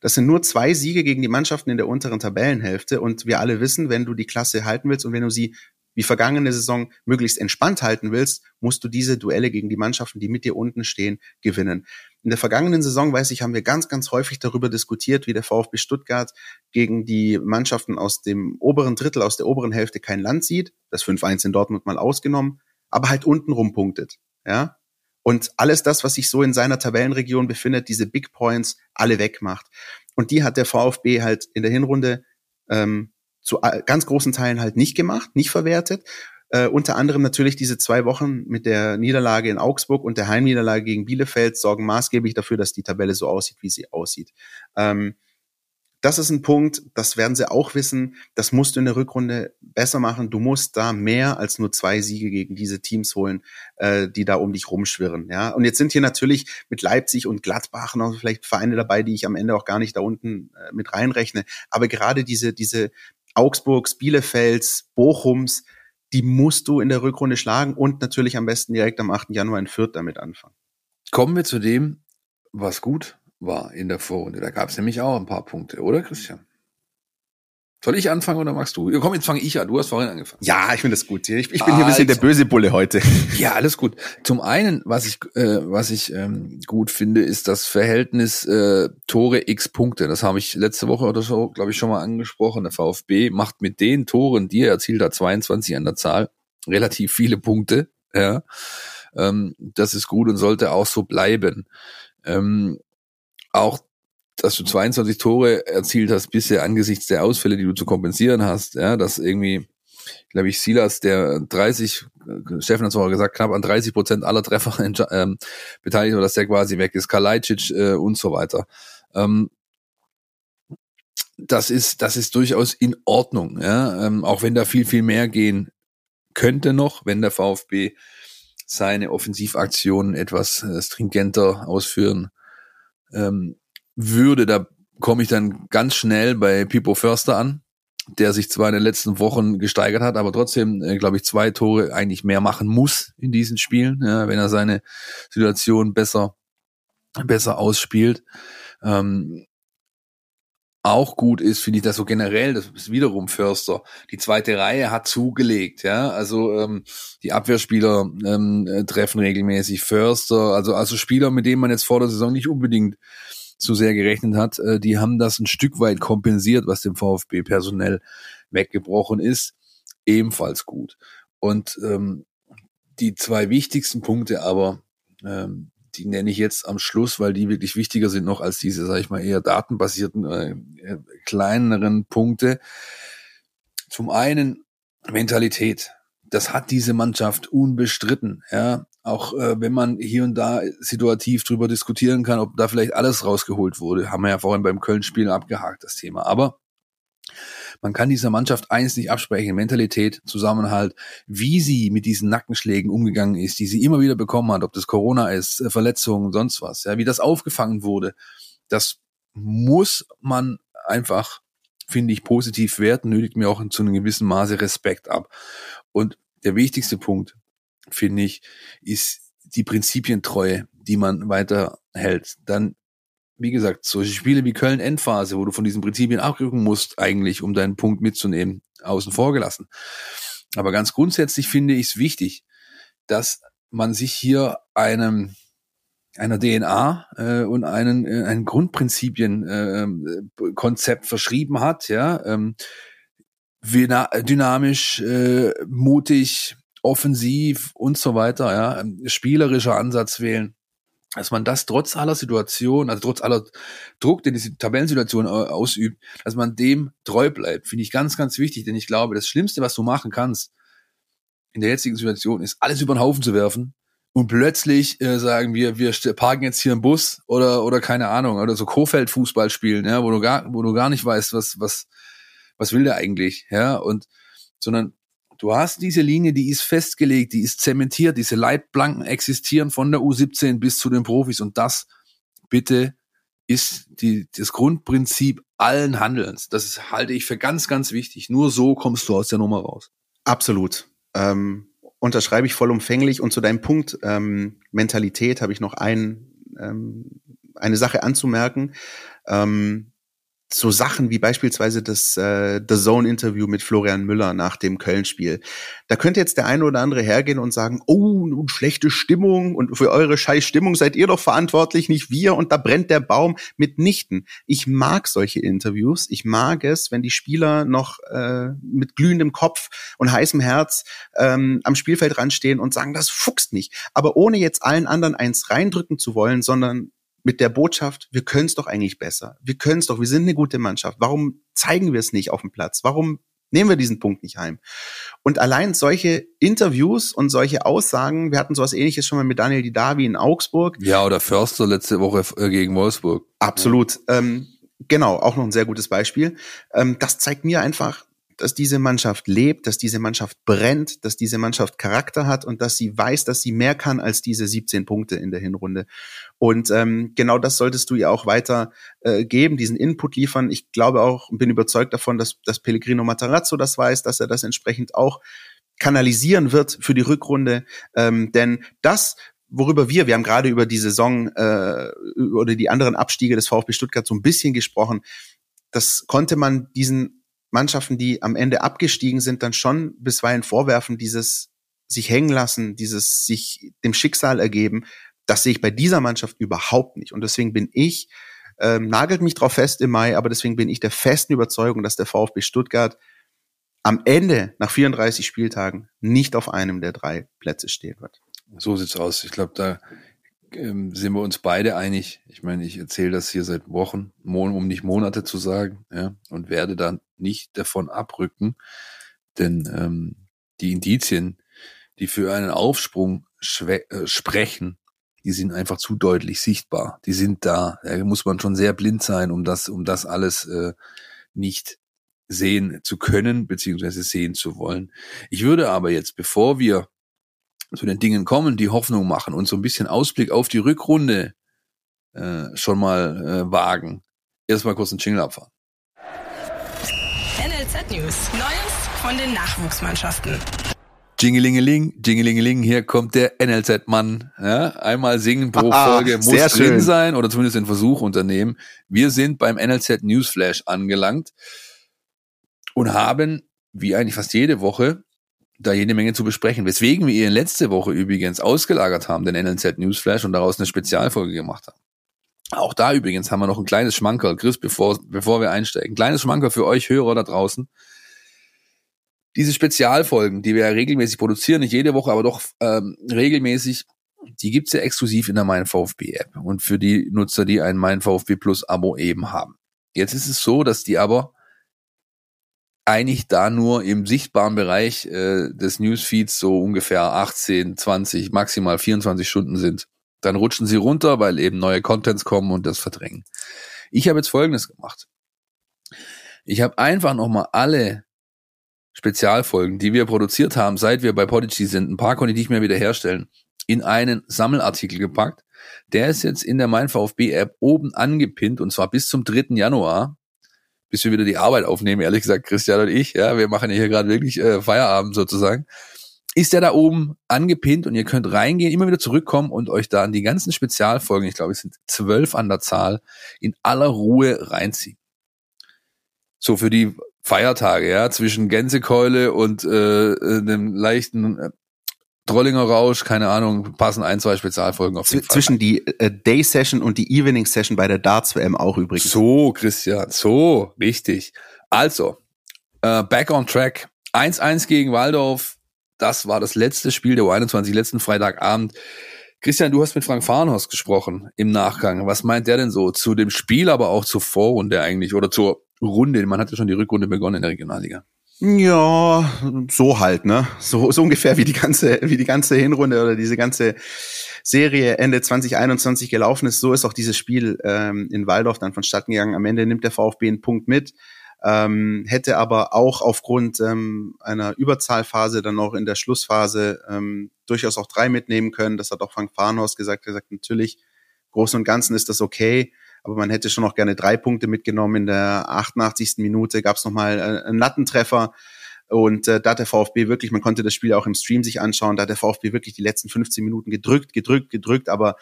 Das sind nur zwei Siege gegen die Mannschaften in der unteren Tabellenhälfte und wir alle wissen, wenn du die Klasse halten willst und wenn du sie wie vergangene Saison möglichst entspannt halten willst, musst du diese Duelle gegen die Mannschaften, die mit dir unten stehen, gewinnen. In der vergangenen Saison, weiß ich, haben wir ganz, ganz häufig darüber diskutiert, wie der VfB Stuttgart gegen die Mannschaften aus dem oberen Drittel, aus der oberen Hälfte kein Land sieht. Das 5-1 in Dortmund mal ausgenommen, aber halt unten rumpunktet. Ja, und alles das, was sich so in seiner Tabellenregion befindet, diese Big Points, alle wegmacht. Und die hat der VfB halt in der Hinrunde ähm, zu ganz großen Teilen halt nicht gemacht, nicht verwertet. Äh, unter anderem natürlich diese zwei Wochen mit der Niederlage in Augsburg und der Heimniederlage gegen Bielefeld sorgen maßgeblich dafür, dass die Tabelle so aussieht, wie sie aussieht. Ähm, das ist ein Punkt, das werden sie auch wissen. Das musst du in der Rückrunde besser machen. Du musst da mehr als nur zwei Siege gegen diese Teams holen, äh, die da um dich rumschwirren. Ja, und jetzt sind hier natürlich mit Leipzig und Gladbach noch vielleicht Vereine dabei, die ich am Ende auch gar nicht da unten äh, mit reinrechne. Aber gerade diese diese Augsburgs, Bielefelds, Bochums, die musst du in der Rückrunde schlagen und natürlich am besten direkt am 8. Januar in Fürth damit anfangen. Kommen wir zu dem, was gut war in der Vorrunde. Da gab es nämlich auch ein paar Punkte, oder Christian? Soll ich anfangen oder magst du? Ja, komm, jetzt fange ich an. Du hast vorhin angefangen. Ja, ich finde das gut. Ich, ich bin hier ein bisschen der böse Bulle heute. [LAUGHS] Ja, alles gut. Zum einen, was ich, äh, was ich ähm, gut finde, ist das Verhältnis äh, Tore x Punkte. Das habe ich letzte Woche oder so, glaube ich, schon mal angesprochen. Der VfB macht mit den Toren, die er erzielt hat, 22 an der Zahl, relativ viele Punkte. Ja, ähm, das ist gut und sollte auch so bleiben. Ähm, auch dass du 22 Tore erzielt hast bisher angesichts der Ausfälle, die du zu kompensieren hast, ja, dass irgendwie, glaube ich, Silas, der 30, Steffen hat es auch gesagt, knapp an 30 Prozent aller Treffer [LAUGHS] ähm, beteiligt war, dass der quasi weg ist, Kalajdzic äh, und so weiter. Ähm, das ist, das ist durchaus in Ordnung, ja, ähm, auch wenn da viel, viel mehr gehen könnte noch, wenn der VfB seine Offensivaktionen etwas äh, stringenter ausführen ähm, würde, da komme ich dann ganz schnell bei Pipo Förster an, der sich zwar in den letzten Wochen gesteigert hat, aber trotzdem, äh, glaube ich, zwei Tore eigentlich mehr machen muss in diesen Spielen, ja, wenn er seine Situation besser, besser ausspielt. Ähm, auch gut ist, finde ich, dass so generell, das ist wiederum Förster, die zweite Reihe hat zugelegt, ja, also ähm, die Abwehrspieler ähm, äh, treffen regelmäßig Förster, also also Spieler, mit denen man jetzt vor der Saison nicht unbedingt zu sehr gerechnet hat, äh, die haben das ein Stück weit kompensiert, was dem VfB personell weggebrochen ist, ebenfalls gut. Und ähm, die zwei wichtigsten Punkte aber, ähm, die nenne ich jetzt am Schluss, weil die wirklich wichtiger sind noch als diese, sage ich mal, eher datenbasierten, äh, äh, kleineren Punkte. Zum einen Mentalität. Das hat diese Mannschaft unbestritten. Ja, auch äh, wenn man hier und da situativ drüber diskutieren kann, ob da vielleicht alles rausgeholt wurde, haben wir ja vorhin beim Köln-Spiel abgehakt, das Thema. Aber man kann dieser Mannschaft eins nicht absprechen, Mentalität, Zusammenhalt, wie sie mit diesen Nackenschlägen umgegangen ist, die sie immer wieder bekommen hat, ob das Corona ist, äh, Verletzungen, sonst was, ja, wie das aufgefangen wurde, das muss man einfach, finde ich, positiv werten, nötigt mir auch zu einem gewissen Maße Respekt ab. Und der wichtigste Punkt, finde ich, ist die Prinzipientreue, die man weiterhält. Dann wie gesagt, solche Spiele wie Köln-Endphase, wo du von diesen Prinzipien abrücken musst, eigentlich, um deinen Punkt mitzunehmen, außen vor gelassen. Aber ganz grundsätzlich finde ich es wichtig, dass man sich hier einem einer DNA äh, und einen äh, ein Grundprinzipien äh, äh, verschrieben hat, ja, ähm, dynamisch, äh, mutig, offensiv und so weiter, ja, spielerischer Ansatz wählen. Dass man das trotz aller Situationen, also trotz aller Druck, den diese Tabellensituation ausübt, dass man dem treu bleibt, finde ich ganz, ganz wichtig, denn ich glaube, das Schlimmste, was du machen kannst in der jetzigen Situation, ist alles über den Haufen zu werfen und plötzlich äh, sagen wir, wir parken jetzt hier im Bus oder oder keine Ahnung oder so Kofeld-Fußball spielen, ja, wo du gar, wo du gar nicht weißt, was was was will der eigentlich, ja und sondern Du hast diese Linie, die ist festgelegt, die ist zementiert, diese Leitplanken existieren von der U17 bis zu den Profis und das bitte ist die, das Grundprinzip allen Handelns. Das ist, halte ich für ganz, ganz wichtig. Nur so kommst du aus der Nummer raus. Absolut. Ähm, unterschreibe ich vollumfänglich. Und zu deinem Punkt ähm, Mentalität habe ich noch ein, ähm, eine Sache anzumerken. Ähm, so Sachen wie beispielsweise das äh, The Zone Interview mit Florian Müller nach dem Köln-Spiel. Da könnte jetzt der eine oder andere hergehen und sagen, oh, nun schlechte Stimmung und für eure scheiß Stimmung seid ihr doch verantwortlich, nicht wir und da brennt der Baum mitnichten. Ich mag solche Interviews. Ich mag es, wenn die Spieler noch äh, mit glühendem Kopf und heißem Herz ähm, am Spielfeld ranstehen und sagen, das fuchst mich. Aber ohne jetzt allen anderen eins reindrücken zu wollen, sondern mit der Botschaft, wir können es doch eigentlich besser. Wir können es doch, wir sind eine gute Mannschaft. Warum zeigen wir es nicht auf dem Platz? Warum nehmen wir diesen Punkt nicht heim? Und allein solche Interviews und solche Aussagen, wir hatten sowas ähnliches schon mal mit Daniel Didavi in Augsburg. Ja, oder Förster letzte Woche äh, gegen Wolfsburg. Absolut. Ja. Ähm, genau, auch noch ein sehr gutes Beispiel. Ähm, das zeigt mir einfach, dass diese Mannschaft lebt, dass diese Mannschaft brennt, dass diese Mannschaft Charakter hat und dass sie weiß, dass sie mehr kann als diese 17 Punkte in der Hinrunde. Und ähm, genau das solltest du ihr auch weiter äh, geben, diesen Input liefern. Ich glaube auch und bin überzeugt davon, dass, dass Pellegrino Matarazzo das weiß, dass er das entsprechend auch kanalisieren wird für die Rückrunde. Ähm, denn das, worüber wir, wir haben gerade über die Saison äh, oder die anderen Abstiege des VfB Stuttgart so ein bisschen gesprochen, das konnte man diesen Mannschaften, die am Ende abgestiegen sind, dann schon bisweilen vorwerfen, dieses sich hängen lassen, dieses sich dem Schicksal ergeben, das sehe ich bei dieser Mannschaft überhaupt nicht. Und deswegen bin ich, ähm, nagelt mich drauf fest im Mai, aber deswegen bin ich der festen Überzeugung, dass der VfB Stuttgart am Ende nach 34 Spieltagen nicht auf einem der drei Plätze stehen wird. So sieht's aus. Ich glaube, da ähm, sind wir uns beide einig. Ich meine, ich erzähle das hier seit Wochen, um nicht Monate zu sagen, ja, und werde dann nicht davon abrücken, denn ähm, die Indizien, die für einen Aufsprung äh, sprechen, die sind einfach zu deutlich sichtbar. Die sind da. Da muss man schon sehr blind sein, um das, um das alles äh, nicht sehen zu können, beziehungsweise sehen zu wollen. Ich würde aber jetzt, bevor wir zu den Dingen kommen, die Hoffnung machen und so ein bisschen Ausblick auf die Rückrunde äh, schon mal äh, wagen, erstmal kurz einen Jingle abfahren. NLZ News. Neues von den Nachwuchsmannschaften. Jingelingeling, Jingelingeling, hier kommt der NLZ-Mann. Ja, einmal singen pro ah, Folge muss drin schön. sein oder zumindest den Versuch unternehmen. Wir sind beim NLZ Newsflash angelangt und haben, wie eigentlich fast jede Woche, da jede Menge zu besprechen. Weswegen wir ihn letzte Woche übrigens ausgelagert haben, den NLZ Newsflash, und daraus eine Spezialfolge gemacht haben. Auch da übrigens haben wir noch ein kleines Schmankerl. Chris, bevor, bevor wir einsteigen. Ein kleines Schmankerl für euch Hörer da draußen. Diese Spezialfolgen, die wir ja regelmäßig produzieren, nicht jede Woche, aber doch ähm, regelmäßig, die gibt's ja exklusiv in der Mein VfB App und für die Nutzer, die ein Mein VfB Plus Abo eben haben. Jetzt ist es so, dass die aber eigentlich da nur im sichtbaren Bereich äh, des Newsfeeds so ungefähr 18, 20, maximal 24 Stunden sind. Dann rutschen sie runter, weil eben neue Contents kommen und das verdrängen. Ich habe jetzt Folgendes gemacht. Ich habe einfach nochmal alle Spezialfolgen, die wir produziert haben, seit wir bei Podigy sind, ein paar konnte ich nicht mehr wiederherstellen, in einen Sammelartikel gepackt. Der ist jetzt in der Mein VfB App oben angepinnt und zwar bis zum 3. Januar bis wir wieder die Arbeit aufnehmen, ehrlich gesagt, Christian und ich, ja, wir machen hier gerade wirklich äh, Feierabend sozusagen. ist der da oben angepinnt und ihr könnt reingehen, immer wieder zurückkommen und euch da an die ganzen Spezialfolgen, ich glaube, es sind zwölf an der Zahl, in aller Ruhe reinziehen. So für die Feiertage, ja, zwischen Gänsekeule und äh, einem leichten Trollinger Rausch, keine Ahnung, passen ein, zwei Spezialfolgen auf jeden Fall. Zwischen die äh, Day Session und die Evening Session bei der Darts WM auch übrigens. So, Christian, so, richtig. Also, äh, back on track. 1-1 gegen Waldorf. Das war das letzte Spiel der U21, letzten Freitagabend. Christian, du hast mit Frank Farnhorst gesprochen im Nachgang. Was meint der denn so zu dem Spiel, aber auch zur Vorrunde eigentlich oder zur Runde? Man hat ja schon die Rückrunde begonnen in der Regionalliga. Ja, so halt, ne? So, so ungefähr wie die ganze, wie die ganze Hinrunde oder diese ganze Serie Ende 2021 gelaufen ist. So ist auch dieses Spiel ähm, in Waldorf dann vonstatten gegangen. Am Ende nimmt der VfB einen Punkt mit ähm, hätte aber auch aufgrund ähm, einer Überzahlphase dann noch in der Schlussphase ähm, durchaus auch drei mitnehmen können. Das hat auch Frank Farnhaus gesagt. Er sagt, natürlich, Großen und Ganzen ist das okay, aber man hätte schon noch gerne drei Punkte mitgenommen. In der 88. Minute gab es nochmal äh, einen Lattentreffer und äh, da hat der VfB wirklich, man konnte das Spiel auch im Stream sich anschauen, da hat der VfB wirklich die letzten 15 Minuten gedrückt, gedrückt, gedrückt, aber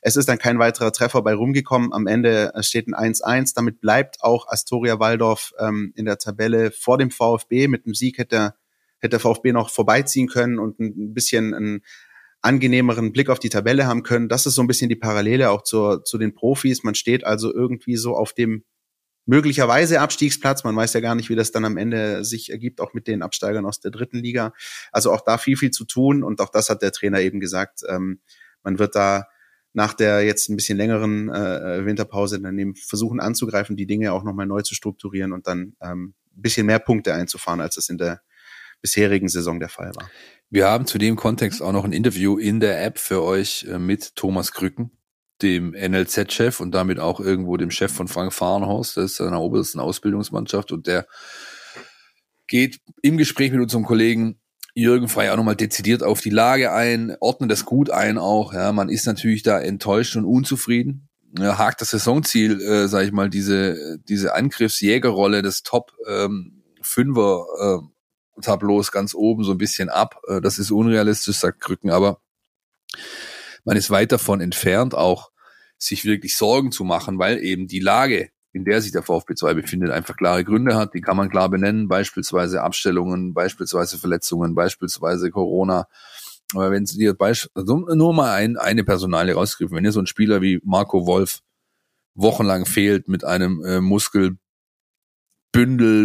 es ist dann kein weiterer Treffer bei rumgekommen. Am Ende äh, steht ein 1-1. Damit bleibt auch Astoria Waldorf ähm, in der Tabelle vor dem VfB. Mit dem Sieg hätte, hätte der VfB noch vorbeiziehen können und ein bisschen einen angenehmeren Blick auf die Tabelle haben können. Das ist so ein bisschen die Parallele auch zur, zu den Profis. Man steht also irgendwie so auf dem möglicherweise Abstiegsplatz. Man weiß ja gar nicht, wie das dann am Ende sich ergibt, auch mit den Absteigern aus der dritten Liga. Also auch da viel, viel zu tun. Und auch das hat der Trainer eben gesagt. Ähm, man wird da nach der jetzt ein bisschen längeren äh, Winterpause dann eben versuchen anzugreifen, die Dinge auch nochmal neu zu strukturieren und dann ähm, ein bisschen mehr Punkte einzufahren, als es in der bisherigen Saison der Fall war. Wir haben zu dem Kontext auch noch ein Interview in der App für euch äh, mit Thomas Krücken dem NLZ-Chef und damit auch irgendwo dem Chef von Frank Fahrenhaus, das ist seiner obersten Ausbildungsmannschaft und der geht im Gespräch mit unserem Kollegen Jürgen Frey auch nochmal dezidiert auf die Lage ein, ordnet das gut ein auch. Ja, man ist natürlich da enttäuscht und unzufrieden. Ja, hakt das Saisonziel, äh, sage ich mal, diese diese Angriffsjägerrolle des Top ähm, äh, Tableaus ganz oben so ein bisschen ab. Äh, das ist unrealistisch, sagt Krücken, aber man ist weit davon entfernt, auch sich wirklich Sorgen zu machen, weil eben die Lage, in der sich der VfB 2 befindet, einfach klare Gründe hat. Die kann man klar benennen, beispielsweise Abstellungen, beispielsweise Verletzungen, beispielsweise Corona. Aber wenn Sie dir also nur mal ein, eine Personalie rausgriffen, wenn ihr so ein Spieler wie Marco Wolf wochenlang fehlt mit einem äh, Muskelbündel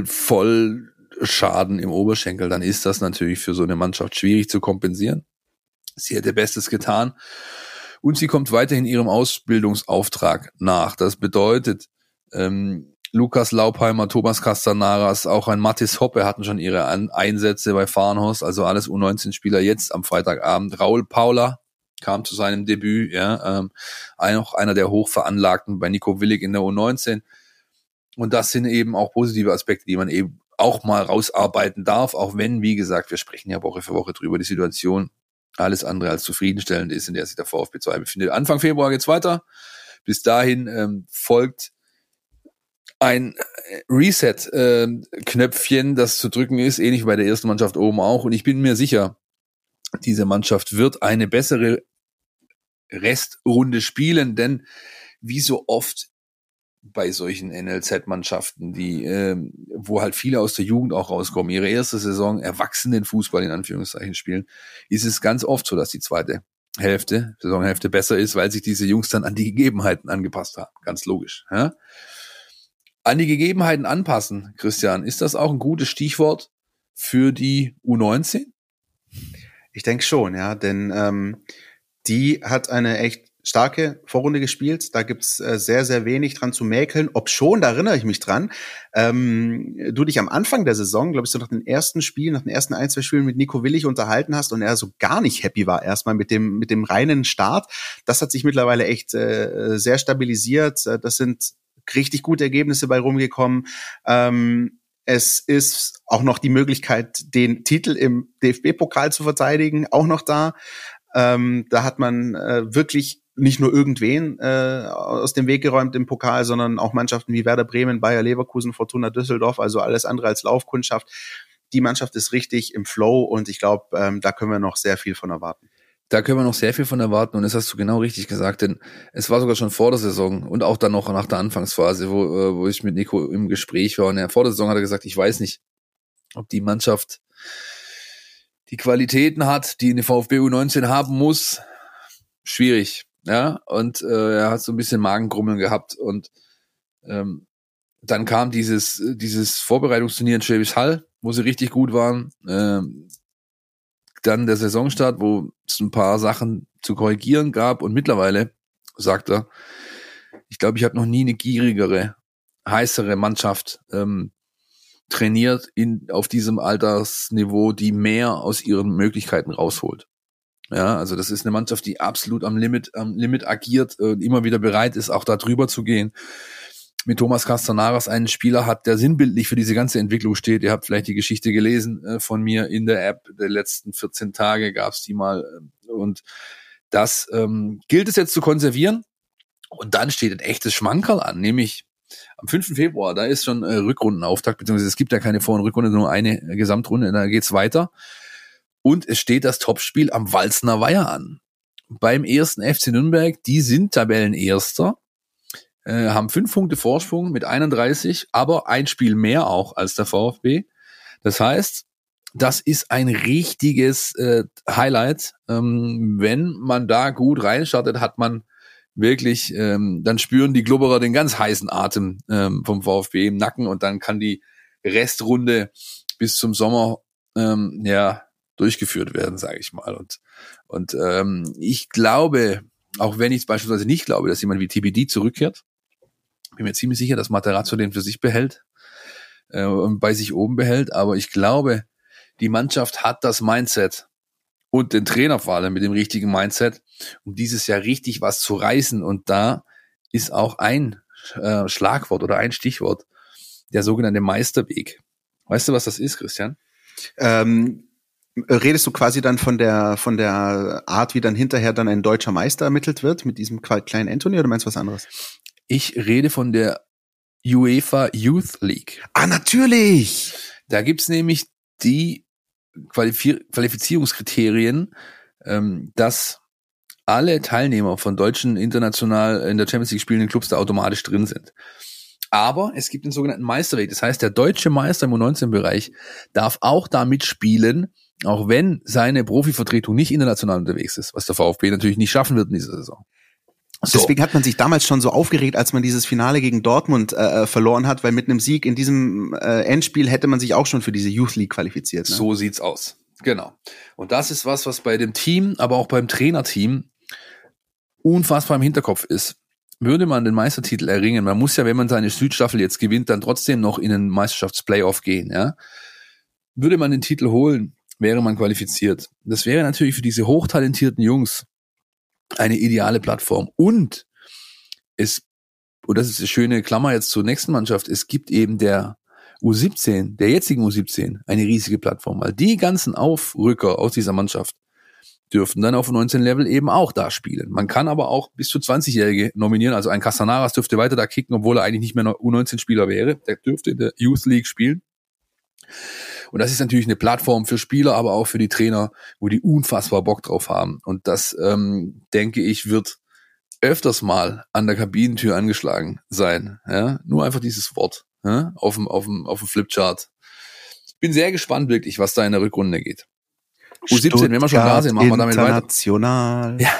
voll Schaden im Oberschenkel, dann ist das natürlich für so eine Mannschaft schwierig zu kompensieren. Sie ihr Bestes getan und sie kommt weiterhin ihrem Ausbildungsauftrag nach. Das bedeutet, ähm, Lukas Laubheimer, Thomas Castanaras, auch ein Mathis Hoppe hatten schon ihre An Einsätze bei Farnhorst, also alles U19-Spieler jetzt am Freitagabend. Raul Paula kam zu seinem Debüt, ja, ähm, auch einer der Hochveranlagten bei Nico Willig in der U19. Und das sind eben auch positive Aspekte, die man eben auch mal rausarbeiten darf, auch wenn, wie gesagt, wir sprechen ja Woche für Woche drüber, die Situation alles andere als zufriedenstellend ist, in der sich der VfB 2 befindet. Anfang Februar geht's weiter. Bis dahin ähm, folgt ein äh, Reset-Knöpfchen, ähm, das zu drücken ist, ähnlich wie bei der ersten Mannschaft oben auch. Und ich bin mir sicher, diese Mannschaft wird eine bessere Restrunde spielen, denn wie so oft bei solchen NLZ-Mannschaften, die, äh, wo halt viele aus der Jugend auch rauskommen, ihre erste Saison Erwachsenenfußball in Anführungszeichen spielen, ist es ganz oft so, dass die zweite Hälfte, Saisonhälfte besser ist, weil sich diese Jungs dann an die Gegebenheiten angepasst haben. Ganz logisch. Ja? An die Gegebenheiten anpassen, Christian, ist das auch ein gutes Stichwort für die U19? Ich denke schon, ja, denn ähm, die hat eine echt starke Vorrunde gespielt. Da gibt's äh, sehr, sehr wenig dran zu mäkeln. Ob schon, da erinnere ich mich dran. Ähm, du dich am Anfang der Saison, glaube ich, so nach den ersten Spielen, nach den ersten ein, zwei Spielen mit Nico Willig unterhalten hast und er so gar nicht happy war erstmal mit dem, mit dem reinen Start. Das hat sich mittlerweile echt äh, sehr stabilisiert. Das sind richtig gute Ergebnisse bei rumgekommen. Ähm, es ist auch noch die Möglichkeit, den Titel im DFB-Pokal zu verteidigen, auch noch da. Ähm, da hat man äh, wirklich nicht nur irgendwen äh, aus dem Weg geräumt im Pokal, sondern auch Mannschaften wie Werder Bremen, Bayer Leverkusen, Fortuna Düsseldorf, also alles andere als Laufkundschaft. die Mannschaft ist richtig im Flow und ich glaube, ähm, da können wir noch sehr viel von erwarten. Da können wir noch sehr viel von erwarten und das hast du genau richtig gesagt, denn es war sogar schon vor der Saison und auch dann noch nach der Anfangsphase, wo, äh, wo ich mit Nico im Gespräch war und er vor der Saison hat er gesagt, ich weiß nicht, ob die Mannschaft die Qualitäten hat, die eine VfB U19 haben muss. Schwierig, ja, und äh, er hat so ein bisschen Magengrummeln gehabt und ähm, dann kam dieses, dieses Vorbereitungsturnier in Schwäbisch Hall, wo sie richtig gut waren. Ähm, dann der Saisonstart, wo es ein paar Sachen zu korrigieren gab und mittlerweile, sagt er, ich glaube, ich habe noch nie eine gierigere, heißere Mannschaft ähm, trainiert in, auf diesem Altersniveau, die mehr aus ihren Möglichkeiten rausholt. Ja, also das ist eine Mannschaft, die absolut am Limit, am Limit agiert und immer wieder bereit ist, auch da drüber zu gehen mit Thomas Castanaras einen Spieler hat, der sinnbildlich für diese ganze Entwicklung steht. Ihr habt vielleicht die Geschichte gelesen äh, von mir in der App. Der letzten 14 Tage gab es die mal. Äh, und das ähm, gilt es jetzt zu konservieren. Und dann steht ein echtes Schmankerl an, nämlich am 5. Februar, da ist schon äh, Rückrundenauftakt, beziehungsweise es gibt ja keine Vor- und Rückrunde, nur eine Gesamtrunde, da geht's weiter. Und es steht das Topspiel am Walzner Weiher an. Beim ersten FC Nürnberg, die sind Tabellenerster äh, haben fünf Punkte Vorsprung mit 31, aber ein Spiel mehr auch als der VfB. Das heißt, das ist ein richtiges äh, Highlight. Ähm, wenn man da gut reinstartet, hat man wirklich, ähm, dann spüren die Glubberer den ganz heißen Atem ähm, vom VfB im Nacken und dann kann die Restrunde bis zum Sommer ähm, ja durchgeführt werden, sage ich mal. Und und ähm, ich glaube, auch wenn ich beispielsweise nicht glaube, dass jemand wie TBD zurückkehrt, bin mir ziemlich sicher, dass Materazzo den für sich behält äh, und bei sich oben behält. Aber ich glaube, die Mannschaft hat das Mindset und den Trainer vor allem mit dem richtigen Mindset, um dieses Jahr richtig was zu reißen. Und da ist auch ein äh, Schlagwort oder ein Stichwort der sogenannte Meisterweg. Weißt du, was das ist, Christian? Ähm, redest du quasi dann von der von der Art, wie dann hinterher dann ein deutscher Meister ermittelt wird mit diesem kleinen Anthony oder meinst du was anderes? Ich rede von der UEFA Youth League. Ah, natürlich! Da gibt's nämlich die Qualifiz Qualifizierungskriterien, ähm, dass alle Teilnehmer von deutschen international in der Champions League spielenden Clubs da automatisch drin sind. Aber es gibt den sogenannten Meisterweg. Das heißt, der deutsche Meister im U19-Bereich darf auch da mitspielen, auch wenn seine Profivertretung nicht international unterwegs ist, was der VfB natürlich nicht schaffen wird in dieser Saison. So. Deswegen hat man sich damals schon so aufgeregt, als man dieses Finale gegen Dortmund äh, äh, verloren hat, weil mit einem Sieg in diesem äh, Endspiel hätte man sich auch schon für diese Youth League qualifiziert. Ne? So sieht's aus. Genau. Und das ist was, was bei dem Team, aber auch beim Trainerteam unfassbar im Hinterkopf ist. Würde man den Meistertitel erringen, man muss ja, wenn man seine Südstaffel jetzt gewinnt, dann trotzdem noch in den Meisterschaftsplayoff gehen, ja. Würde man den Titel holen, wäre man qualifiziert. Das wäre natürlich für diese hochtalentierten Jungs eine ideale Plattform. Und es, und das ist eine schöne Klammer jetzt zur nächsten Mannschaft, es gibt eben der U17, der jetzigen U17, eine riesige Plattform, weil die ganzen Aufrücker aus dieser Mannschaft dürften dann auf 19 Level eben auch da spielen. Man kann aber auch bis zu 20-Jährige nominieren, also ein Casanaras dürfte weiter da kicken, obwohl er eigentlich nicht mehr U19-Spieler wäre. Der dürfte in der Youth League spielen. Und das ist natürlich eine Plattform für Spieler, aber auch für die Trainer, wo die unfassbar Bock drauf haben. Und das, ähm, denke ich, wird öfters mal an der Kabinentür angeschlagen sein. Ja? Nur einfach dieses Wort ja? auf dem, auf dem, auf dem Flipchart. Bin sehr gespannt wirklich, was da in der Rückrunde geht. U17, wenn wir schon da sind, machen wir damit weiter. International. Ja.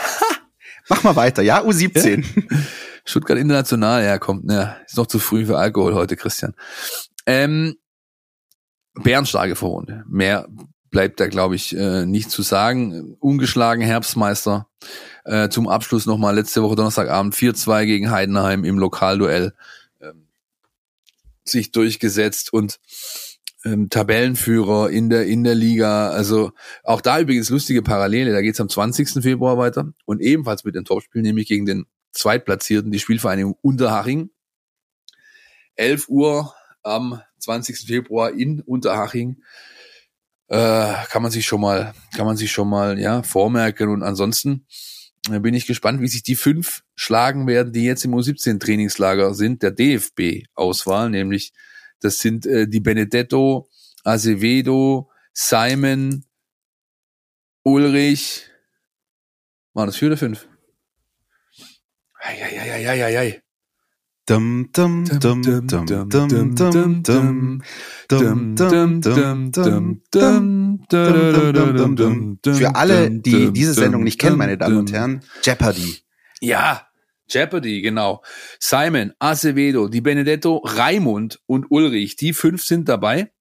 [LAUGHS] Mach mal weiter, ja, U17. Ja. Stuttgart International, ja, kommt, ja, ist noch zu früh für Alkohol heute, Christian. Ähm, bärenstarke Vorrunde. Mehr bleibt da, glaube ich, äh, nicht zu sagen. Ungeschlagen Herbstmeister. Äh, zum Abschluss nochmal letzte Woche Donnerstagabend 4-2 gegen Heidenheim im Lokalduell ähm, sich durchgesetzt und ähm, Tabellenführer in der in der Liga. Also auch da übrigens lustige Parallele. Da geht's am 20. Februar weiter und ebenfalls mit dem Topspiel, nämlich gegen den Zweitplatzierten, die Spielvereinigung Unterhaching. 11 Uhr am 20. Februar in Unterhaching. Äh, kann man sich schon mal, kann man sich schon mal, ja, vormerken. Und ansonsten äh, bin ich gespannt, wie sich die fünf schlagen werden, die jetzt im U17 Trainingslager sind, der DFB-Auswahl, nämlich das sind äh, die Benedetto, Azevedo, Simon, Ulrich. Waren das vier oder fünf? Eieieiei. Dum, dum, dum, dum, dum, dum, dum, dum, dum, dum, dum, dum, dum. Für alle, die diese Sendung nicht kennen, meine Damen und Herren, Jeopardy. Ja, Jeopardy, genau. Simon, Acevedo, Di Benedetto, Raimund und Ulrich, die fünf sind dabei.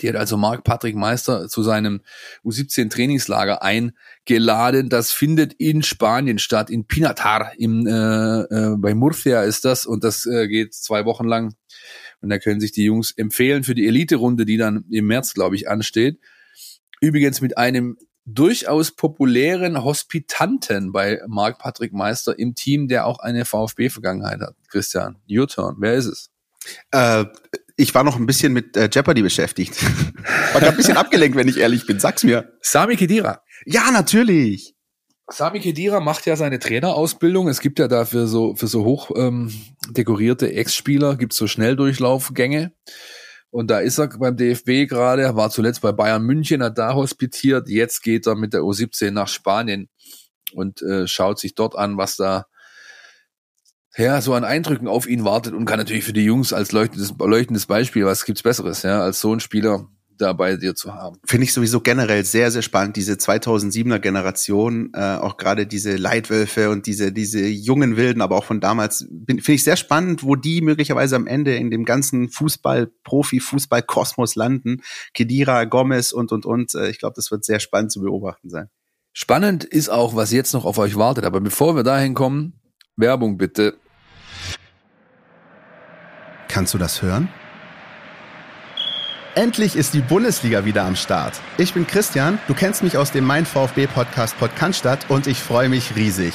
Die hat also Marc Patrick Meister zu seinem U17 Trainingslager eingeladen. Das findet in Spanien statt, in Pinatar, im, äh, äh, bei Murcia ist das und das äh, geht zwei Wochen lang. Und da können sich die Jungs empfehlen für die Elite-Runde, die dann im März, glaube ich, ansteht. Übrigens mit einem durchaus populären Hospitanten bei Marc Patrick Meister im Team, der auch eine VfB-Vergangenheit hat. Christian, your turn. Wer ist es? Äh, ich war noch ein bisschen mit äh, Jeopardy beschäftigt. [LAUGHS] war gerade ein bisschen abgelenkt, wenn ich ehrlich bin. Sag's mir. Sami Kedira. Ja, natürlich. Sami Kedira macht ja seine Trainerausbildung. Es gibt ja dafür so für so hoch ähm, dekorierte Ex-Spieler gibt's so Schnelldurchlaufgänge. Und da ist er beim DFB gerade, war zuletzt bei Bayern München, hat da hospitiert. Jetzt geht er mit der U17 nach Spanien und äh, schaut sich dort an, was da ja, so an Eindrücken auf ihn wartet und kann natürlich für die Jungs als leuchtendes, leuchtendes Beispiel, was gibt's Besseres, ja, als so ein Spieler da bei dir zu haben. Finde ich sowieso generell sehr, sehr spannend, diese 2007er Generation, äh, auch gerade diese Leitwölfe und diese, diese jungen Wilden, aber auch von damals, finde ich sehr spannend, wo die möglicherweise am Ende in dem ganzen Fußball, Profi-Fußball-Kosmos landen. Kedira, Gomez und, und, und. Äh, ich glaube, das wird sehr spannend zu beobachten sein. Spannend ist auch, was jetzt noch auf euch wartet. Aber bevor wir dahin kommen, Werbung bitte. Kannst du das hören? Endlich ist die Bundesliga wieder am Start. Ich bin Christian, du kennst mich aus dem Mein VfB Podcast Podcast und ich freue mich riesig.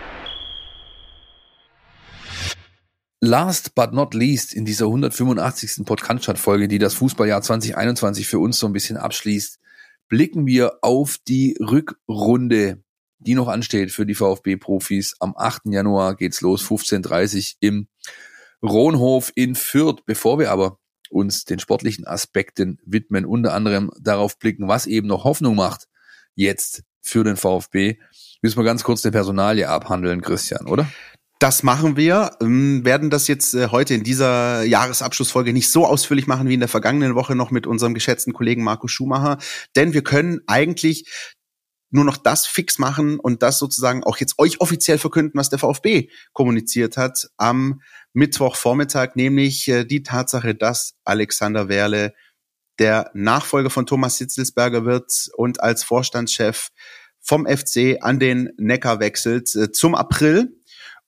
Last but not least in dieser 185. Podcast-Folge, die das Fußballjahr 2021 für uns so ein bisschen abschließt, blicken wir auf die Rückrunde, die noch ansteht für die VfB-Profis. Am 8. Januar geht's los, 15.30 im Rohnhof in Fürth. Bevor wir aber uns den sportlichen Aspekten widmen, unter anderem darauf blicken, was eben noch Hoffnung macht jetzt für den VfB, müssen wir ganz kurz den Personalie abhandeln, Christian, oder? Das machen wir, ähm, werden das jetzt äh, heute in dieser Jahresabschlussfolge nicht so ausführlich machen wie in der vergangenen Woche noch mit unserem geschätzten Kollegen Markus Schumacher, denn wir können eigentlich nur noch das fix machen und das sozusagen auch jetzt euch offiziell verkünden, was der VfB kommuniziert hat am Mittwochvormittag, nämlich äh, die Tatsache, dass Alexander Werle der Nachfolger von Thomas Hitzelsberger wird und als Vorstandschef vom FC an den Neckar wechselt äh, zum April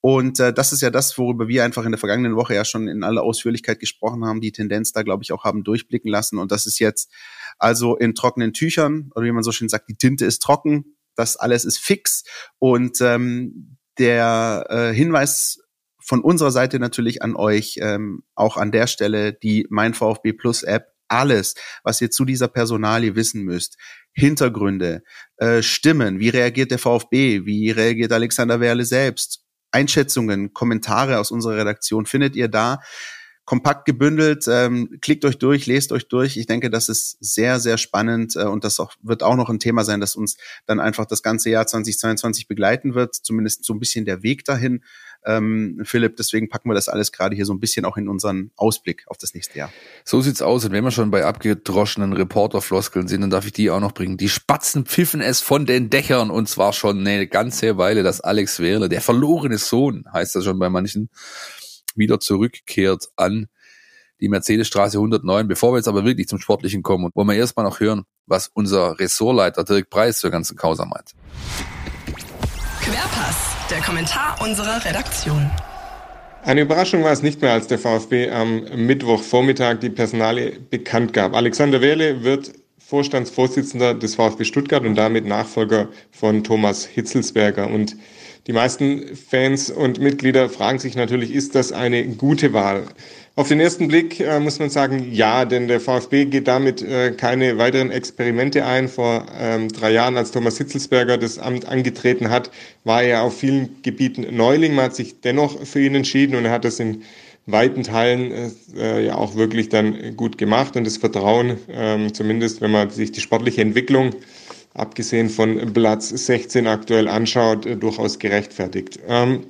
und äh, das ist ja das, worüber wir einfach in der vergangenen Woche ja schon in aller Ausführlichkeit gesprochen haben, die Tendenz da, glaube ich, auch haben durchblicken lassen. Und das ist jetzt also in trockenen Tüchern, oder wie man so schön sagt, die Tinte ist trocken, das alles ist fix. Und ähm, der äh, Hinweis von unserer Seite natürlich an euch, ähm, auch an der Stelle die Mein VfB Plus App, alles, was ihr zu dieser Personalie wissen müsst, Hintergründe, äh, Stimmen, wie reagiert der VfB, wie reagiert Alexander Werle selbst, Einschätzungen, Kommentare aus unserer Redaktion findet ihr da. Kompakt gebündelt, ähm, klickt euch durch, lest euch durch. Ich denke, das ist sehr, sehr spannend äh, und das auch, wird auch noch ein Thema sein, das uns dann einfach das ganze Jahr 2022 begleiten wird. Zumindest so ein bisschen der Weg dahin ähm, Philipp. Deswegen packen wir das alles gerade hier so ein bisschen auch in unseren Ausblick auf das nächste Jahr. So sieht's aus. Und wenn wir schon bei abgedroschenen Reporterfloskeln sind, dann darf ich die auch noch bringen. Die Spatzen pfiffen es von den Dächern und zwar schon eine ganze Weile, dass Alex Wehrle, der verlorene Sohn, heißt das schon bei manchen, wieder zurückkehrt an die Mercedesstraße 109. Bevor wir jetzt aber wirklich zum Sportlichen kommen, wollen wir erstmal noch hören, was unser Ressortleiter Dirk Preis zur ganzen Causa meint. Querpass der Kommentar unserer Redaktion. Eine Überraschung war es nicht mehr, als der VfB am Mittwochvormittag die Personale bekannt gab. Alexander Wehrle wird Vorstandsvorsitzender des VfB Stuttgart und damit Nachfolger von Thomas Hitzelsberger. Und Die meisten Fans und Mitglieder fragen sich natürlich, ist das eine gute Wahl? Auf den ersten Blick äh, muss man sagen, ja, denn der VfB geht damit äh, keine weiteren Experimente ein. Vor ähm, drei Jahren, als Thomas Hitzelsberger das Amt angetreten hat, war er auf vielen Gebieten Neuling. Man hat sich dennoch für ihn entschieden und er hat das in weiten Teilen äh, ja auch wirklich dann gut gemacht und das Vertrauen, ähm, zumindest wenn man sich die sportliche Entwicklung abgesehen von Platz 16 aktuell anschaut, äh, durchaus gerechtfertigt. Ähm,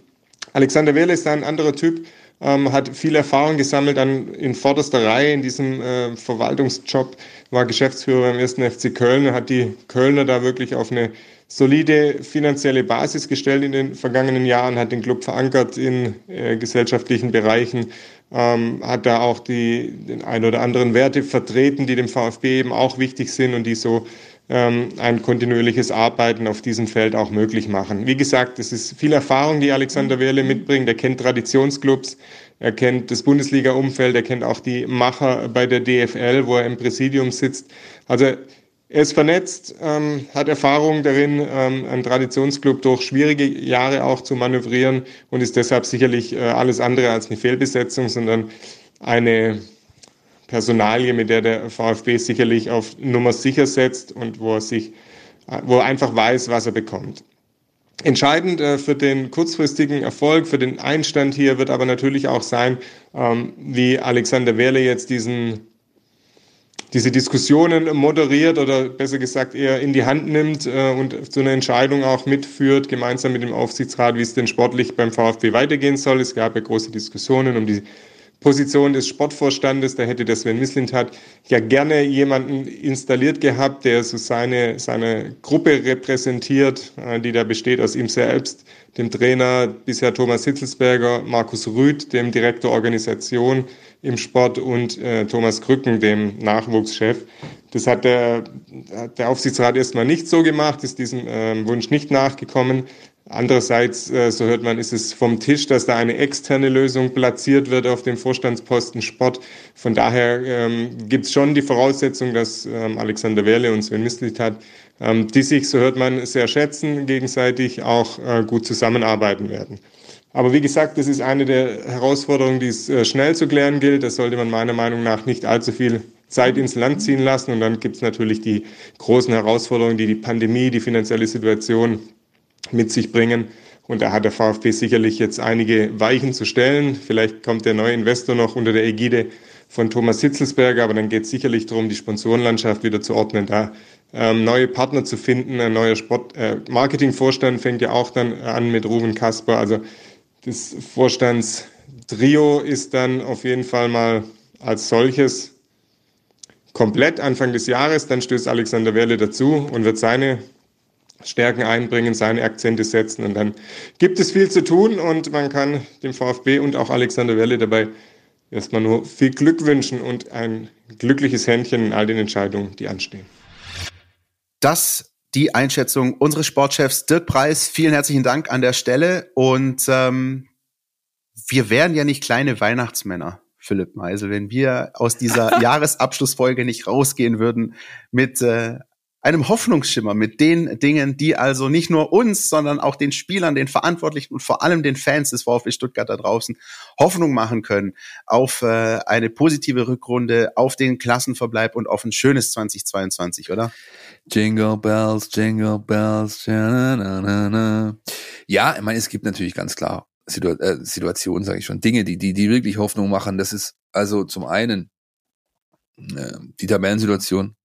Alexander Wehle ist ein anderer Typ ähm, hat viel Erfahrung gesammelt an, in vorderster Reihe in diesem äh, Verwaltungsjob, war Geschäftsführer beim ersten FC Köln, hat die Kölner da wirklich auf eine solide finanzielle Basis gestellt in den vergangenen Jahren, hat den Club verankert in äh, gesellschaftlichen Bereichen, ähm, hat da auch die den ein oder anderen Werte vertreten, die dem VfB eben auch wichtig sind und die so ein kontinuierliches Arbeiten auf diesem Feld auch möglich machen. Wie gesagt, es ist viel Erfahrung, die Alexander Wehrle mitbringt. Er kennt Traditionsclubs, er kennt das Bundesliga-Umfeld, er kennt auch die Macher bei der DFL, wo er im Präsidium sitzt. Also er ist vernetzt, ähm, hat Erfahrung darin, ähm, einen Traditionsclub durch schwierige Jahre auch zu manövrieren und ist deshalb sicherlich äh, alles andere als eine Fehlbesetzung, sondern eine Personalie, mit der der VfB sicherlich auf Nummer sicher setzt und wo er sich, wo er einfach weiß, was er bekommt. Entscheidend äh, für den kurzfristigen Erfolg, für den Einstand hier wird aber natürlich auch sein, ähm, wie Alexander Wehrle jetzt diesen, diese Diskussionen moderiert oder besser gesagt eher in die Hand nimmt äh, und zu einer Entscheidung auch mitführt, gemeinsam mit dem Aufsichtsrat, wie es denn sportlich beim VfB weitergehen soll. Es gab ja große Diskussionen um die Position des Sportvorstandes, da hätte der Sven Mislintat ja gerne jemanden installiert gehabt, der so seine, seine Gruppe repräsentiert, äh, die da besteht aus ihm selbst, dem Trainer bisher Thomas Hitzelsberger, Markus Rüth, dem Direktor Organisation im Sport und äh, Thomas Krücken, dem Nachwuchschef. Das hat der, der Aufsichtsrat erstmal nicht so gemacht, ist diesem äh, Wunsch nicht nachgekommen. Andererseits, äh, so hört man, ist es vom Tisch, dass da eine externe Lösung platziert wird auf dem Vorstandsposten Sport. Von daher ähm, gibt es schon die Voraussetzung, dass ähm, Alexander Werle und Sven Mislitat, ähm, die sich, so hört man, sehr schätzen, gegenseitig auch äh, gut zusammenarbeiten werden. Aber wie gesagt, das ist eine der Herausforderungen, die es äh, schnell zu klären gilt. Das sollte man meiner Meinung nach nicht allzu viel Zeit ins Land ziehen lassen. Und dann gibt es natürlich die großen Herausforderungen, die die Pandemie, die finanzielle Situation mit sich bringen. Und da hat der VfB sicherlich jetzt einige Weichen zu stellen. Vielleicht kommt der neue Investor noch unter der Ägide von Thomas Hitzelsberger, aber dann geht es sicherlich darum, die Sponsorenlandschaft wieder zu ordnen, da ähm, neue Partner zu finden. Ein neuer Sport äh, Marketingvorstand fängt ja auch dann an mit Ruben Kasper. Also das Vorstandstrio ist dann auf jeden Fall mal als solches komplett Anfang des Jahres. Dann stößt Alexander Werle dazu und wird seine Stärken einbringen, seine Akzente setzen. Und dann gibt es viel zu tun und man kann dem VfB und auch Alexander Welle dabei erstmal nur viel Glück wünschen und ein glückliches Händchen in all den Entscheidungen, die anstehen. Das die Einschätzung unseres Sportchefs Dirk Preis. Vielen herzlichen Dank an der Stelle. Und ähm, wir wären ja nicht kleine Weihnachtsmänner. Philipp Meisel, wenn wir aus dieser [LAUGHS] Jahresabschlussfolge nicht rausgehen würden mit äh, einem Hoffnungsschimmer mit den Dingen, die also nicht nur uns, sondern auch den Spielern, den Verantwortlichen und vor allem den Fans des VfB Stuttgart da draußen Hoffnung machen können auf äh, eine positive Rückrunde, auf den Klassenverbleib und auf ein schönes 2022, oder? Jingle Bells, Jingle Bells. Na, na, na, ja, ich meine, es gibt natürlich ganz klar Situ äh, Situationen, sage ich schon, Dinge, die, die, die wirklich Hoffnung machen. Das ist also zum einen äh, die Tabellensituation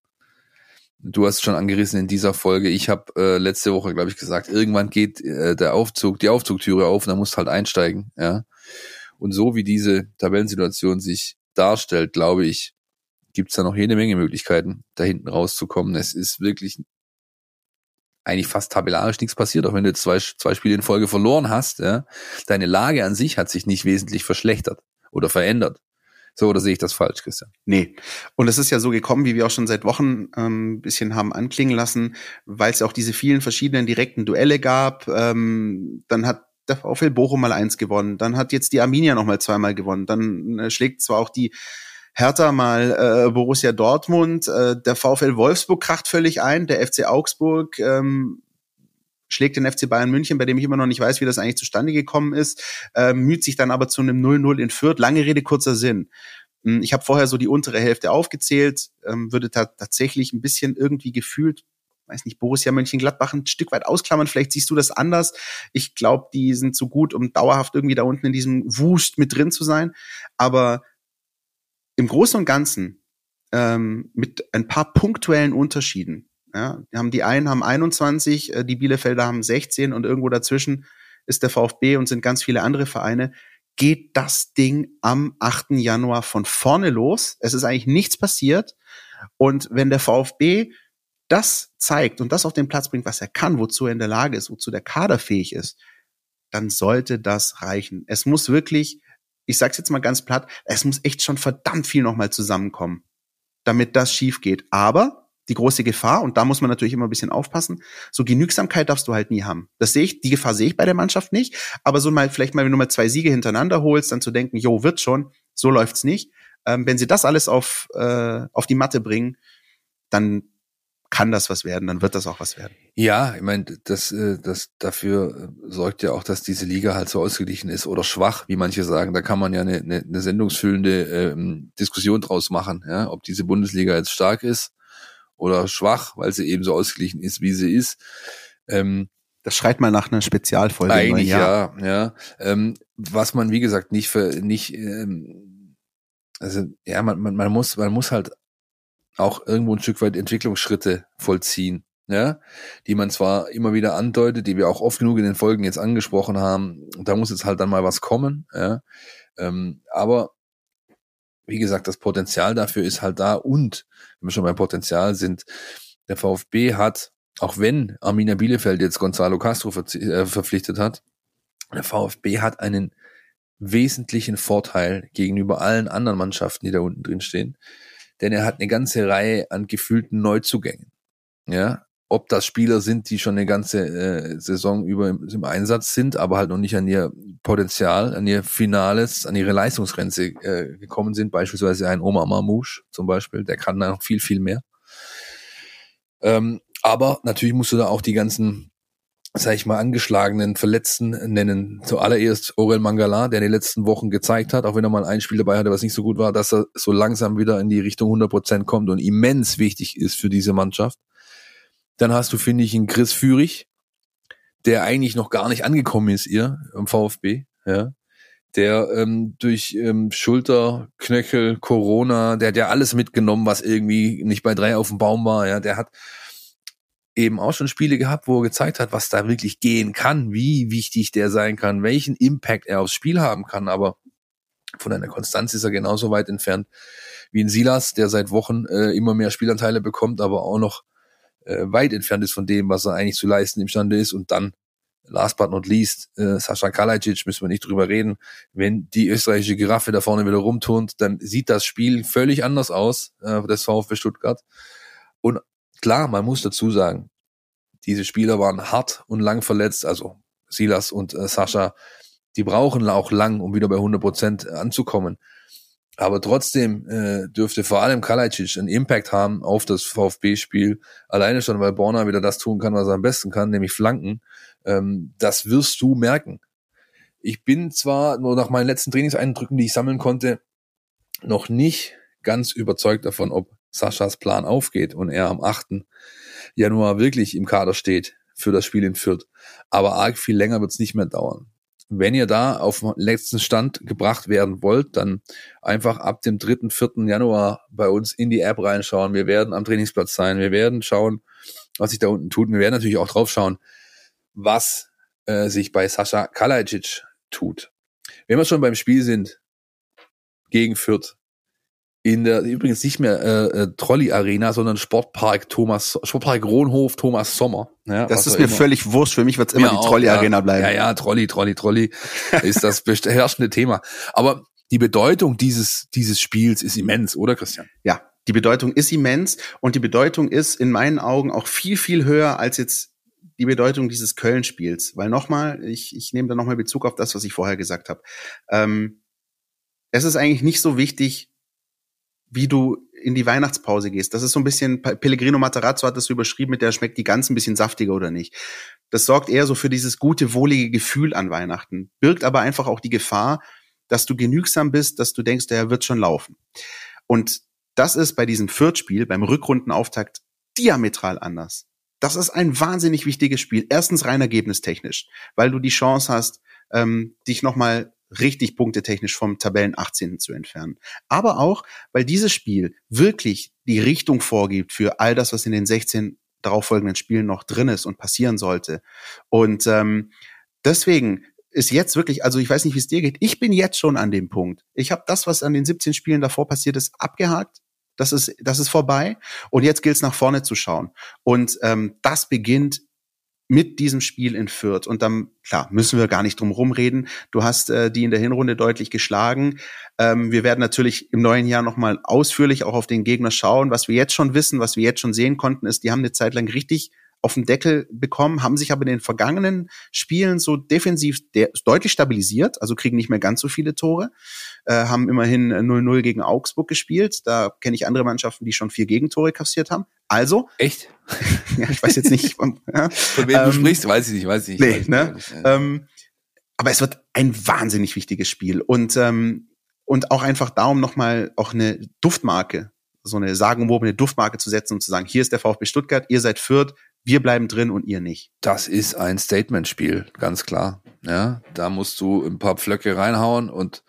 Du hast schon angerissen in dieser Folge. Ich habe äh, letzte Woche, glaube ich, gesagt, irgendwann geht äh, der Aufzug, die Aufzugtüre auf und dann musst halt einsteigen. Ja. Und so wie diese Tabellensituation sich darstellt, glaube ich, gibt es da noch jede Menge Möglichkeiten, da hinten rauszukommen. Es ist wirklich eigentlich fast tabellarisch nichts passiert, auch wenn du zwei, zwei Spiele in Folge verloren hast. Ja. Deine Lage an sich hat sich nicht wesentlich verschlechtert oder verändert. So, oder sehe ich das falsch, Christian? Nee. Und es ist ja so gekommen, wie wir auch schon seit Wochen ähm, ein bisschen haben anklingen lassen, weil es auch diese vielen verschiedenen direkten Duelle gab. Ähm, dann hat der VfL Bochum mal eins gewonnen, dann hat jetzt die Arminia noch mal zweimal gewonnen, dann äh, schlägt zwar auch die Hertha mal äh, Borussia Dortmund, äh, der VfL Wolfsburg kracht völlig ein, der FC Augsburg ähm, schlägt den FC Bayern München, bei dem ich immer noch nicht weiß, wie das eigentlich zustande gekommen ist, äh, müht sich dann aber zu einem 0-0 in Fürth. Lange Rede, kurzer Sinn. Hm, ich habe vorher so die untere Hälfte aufgezählt, ähm, würde ta tatsächlich ein bisschen irgendwie gefühlt, weiß nicht, Borussia Mönchengladbach ein Stück weit ausklammern. Vielleicht siehst du das anders. Ich glaube, die sind so gut, um dauerhaft irgendwie da unten in diesem Wust mit drin zu sein. Aber im Großen und Ganzen ähm, mit ein paar punktuellen Unterschieden. Ja, haben die einen haben 21, äh, die Bielefelder haben 16 und irgendwo dazwischen ist der VfB und sind ganz viele andere Vereine geht das Ding am 8. Januar von vorne los. Es ist eigentlich nichts passiert. Und wenn der VfB das zeigt und das auf den Platz bringt, was er kann, wozu er in der Lage ist, wozu der Kader fähig ist, dann sollte das reichen. Es muss wirklich, ich sag's jetzt mal ganz platt, es muss echt schon verdammt viel nochmal zusammenkommen, damit das schief geht. Aber die große Gefahr, und da muss man natürlich immer ein bisschen aufpassen, so Genügsamkeit darfst du halt nie haben. Das sehe ich, die Gefahr sehe ich bei der Mannschaft nicht, aber so mal, vielleicht mal, wenn du mal zwei Siege hintereinander holst, dann zu denken, jo, wird schon, so läuft's nicht. Ähm, wenn sie das alles auf, äh, auf die Matte bringen, dann kann das was werden, dann wird das auch was werden. Ja, ich meine, das, äh, das dafür äh, sorgt ja auch, dass diese Liga halt so ausgeglichen ist oder schwach, wie manche sagen. Da kann man ja eine, eine, eine sendungsfüllende ähm, Diskussion draus machen, ja, ob diese Bundesliga jetzt stark ist oder schwach, weil sie eben so ausgeglichen ist, wie sie ist. Ähm, das schreit mal nach einer Spezialfolge. Eigentlich ja, ja. ja. Ähm, was man wie gesagt nicht für nicht, ähm, also ja, man, man, man muss man muss halt auch irgendwo ein Stück weit Entwicklungsschritte vollziehen, ja, die man zwar immer wieder andeutet, die wir auch oft genug in den Folgen jetzt angesprochen haben. Da muss jetzt halt dann mal was kommen, ja. Ähm, aber wie gesagt, das Potenzial dafür ist halt da und wenn wir schon beim Potenzial sind, der VfB hat, auch wenn Arminia Bielefeld jetzt Gonzalo Castro äh, verpflichtet hat, der VfB hat einen wesentlichen Vorteil gegenüber allen anderen Mannschaften, die da unten drin stehen, denn er hat eine ganze Reihe an gefühlten Neuzugängen. Ja, ob das Spieler sind, die schon eine ganze äh, Saison über im, im, Einsatz sind, aber halt noch nicht an ihr Potenzial, an ihr Finales, an ihre Leistungsgrenze äh, gekommen sind. Beispielsweise ein Omar Mamouche zum Beispiel, der kann da noch viel, viel mehr. Ähm, aber natürlich musst du da auch die ganzen, sag ich mal, angeschlagenen Verletzten nennen. Zuallererst Aurel Mangala, der in den letzten Wochen gezeigt hat, auch wenn er mal ein Spiel dabei hatte, was nicht so gut war, dass er so langsam wieder in die Richtung 100 Prozent kommt und immens wichtig ist für diese Mannschaft. Dann hast du, finde ich, einen Chris Führig, der eigentlich noch gar nicht angekommen ist, ihr, im VfB, ja. Der ähm, durch ähm, Schulter, Knöchel, Corona, der hat ja alles mitgenommen, was irgendwie nicht bei drei auf dem Baum war, ja. Der hat eben auch schon Spiele gehabt, wo er gezeigt hat, was da wirklich gehen kann, wie wichtig der sein kann, welchen Impact er aufs Spiel haben kann, aber von einer Konstanz ist er genauso weit entfernt wie ein Silas, der seit Wochen äh, immer mehr Spielanteile bekommt, aber auch noch äh, weit entfernt ist von dem, was er eigentlich zu leisten imstande ist. Und dann, last but not least, äh, Sascha Kalajic, müssen wir nicht drüber reden. Wenn die österreichische Giraffe da vorne wieder rumturnt, dann sieht das Spiel völlig anders aus, äh, des VfB Stuttgart. Und klar, man muss dazu sagen, diese Spieler waren hart und lang verletzt, also Silas und äh, Sascha, die brauchen auch lang, um wieder bei 100 Prozent anzukommen. Aber trotzdem äh, dürfte vor allem Kalajdzic einen Impact haben auf das VfB-Spiel. Alleine schon, weil Borna wieder das tun kann, was er am besten kann, nämlich Flanken. Ähm, das wirst du merken. Ich bin zwar nur nach meinen letzten Trainingseindrücken, die ich sammeln konnte, noch nicht ganz überzeugt davon, ob Saschas Plan aufgeht und er am 8. Januar wirklich im Kader steht für das Spiel in Fürth. Aber arg viel länger wird es nicht mehr dauern. Wenn ihr da auf den letzten Stand gebracht werden wollt, dann einfach ab dem 3., 4. Januar bei uns in die App reinschauen. Wir werden am Trainingsplatz sein. Wir werden schauen, was sich da unten tut. Wir werden natürlich auch drauf schauen, was äh, sich bei Sascha Kalajic tut. Wenn wir schon beim Spiel sind, gegen Fürth, in der übrigens nicht mehr äh, äh, Trolley Arena, sondern Sportpark Thomas Sportpark Rohnhof Thomas Sommer. Ja, das ist mir immer. völlig wurscht. Für mich wird es immer die Trolley Arena bleiben. Ja, ja, Trolley, Trolley, Trolley [LAUGHS] ist das herrschende Thema. Aber die Bedeutung dieses dieses Spiels ist immens, oder Christian? Ja, die Bedeutung ist immens und die Bedeutung ist in meinen Augen auch viel viel höher als jetzt die Bedeutung dieses Köln-Spiels. Weil nochmal, ich, ich nehme da nochmal Bezug auf das, was ich vorher gesagt habe. Ähm, es ist eigentlich nicht so wichtig, wie du in die Weihnachtspause gehst. Das ist so ein bisschen, Pellegrino Matarazzo hat das überschrieben mit der schmeckt die ganz ein bisschen saftiger oder nicht. Das sorgt eher so für dieses gute, wohlige Gefühl an Weihnachten. Birgt aber einfach auch die Gefahr, dass du genügsam bist, dass du denkst, der wird schon laufen. Und das ist bei diesem Viertspiel, beim Rückrundenauftakt, diametral anders. Das ist ein wahnsinnig wichtiges Spiel. Erstens rein ergebnistechnisch, weil du die Chance hast, ähm, dich nochmal richtig punktetechnisch vom Tabellen 18. zu entfernen. Aber auch, weil dieses Spiel wirklich die Richtung vorgibt für all das, was in den 16 darauffolgenden Spielen noch drin ist und passieren sollte. Und ähm, deswegen ist jetzt wirklich, also ich weiß nicht, wie es dir geht, ich bin jetzt schon an dem Punkt. Ich habe das, was an den 17 Spielen davor passiert ist, abgehakt. Das ist, das ist vorbei. Und jetzt gilt es nach vorne zu schauen. Und ähm, das beginnt mit diesem Spiel in Fürth. Und dann, klar, müssen wir gar nicht drum rumreden. Du hast äh, die in der Hinrunde deutlich geschlagen. Ähm, wir werden natürlich im neuen Jahr nochmal ausführlich auch auf den Gegner schauen. Was wir jetzt schon wissen, was wir jetzt schon sehen konnten, ist, die haben eine Zeit lang richtig auf den Deckel bekommen, haben sich aber in den vergangenen Spielen so defensiv deutlich stabilisiert, also kriegen nicht mehr ganz so viele Tore, äh, haben immerhin 0-0 gegen Augsburg gespielt. Da kenne ich andere Mannschaften, die schon vier Gegentore kassiert haben. Also. Echt? [LAUGHS] ja, ich weiß jetzt nicht. [LAUGHS] Von, ja, von wem ähm, du sprichst, weiß ich nicht, weiß ich nicht. Nee, weiß ne? Nicht. Ähm, aber es wird ein wahnsinnig wichtiges Spiel und ähm, und auch einfach darum nochmal auch eine Duftmarke, so eine sagenumwobene Duftmarke zu setzen und zu sagen, hier ist der VfB Stuttgart, ihr seid Fürth, wir bleiben drin und ihr nicht. Das ist ein Statement-Spiel, ganz klar. Ja, da musst du ein paar Pflöcke reinhauen und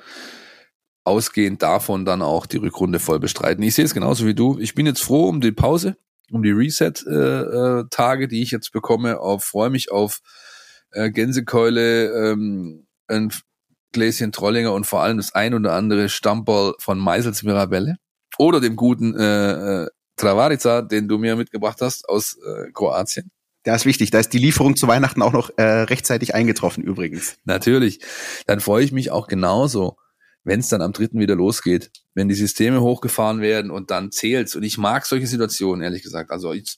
ausgehend davon dann auch die Rückrunde voll bestreiten. Ich sehe es genauso wie du. Ich bin jetzt froh um die Pause, um die Reset-Tage, äh, die ich jetzt bekomme. Auf freue mich auf äh, Gänsekeule, ähm, ein Gläschen Trollinger und vor allem das ein oder andere Stammball von Meisels Mirabelle oder dem guten äh, äh, Travarica, den du mir mitgebracht hast aus äh, Kroatien. Ja, ist wichtig. Da ist die Lieferung zu Weihnachten auch noch äh, rechtzeitig eingetroffen übrigens. Natürlich. Dann freue ich mich auch genauso, wenn es dann am dritten wieder losgeht, wenn die Systeme hochgefahren werden und dann zählt's. Und ich mag solche Situationen, ehrlich gesagt. Also ich,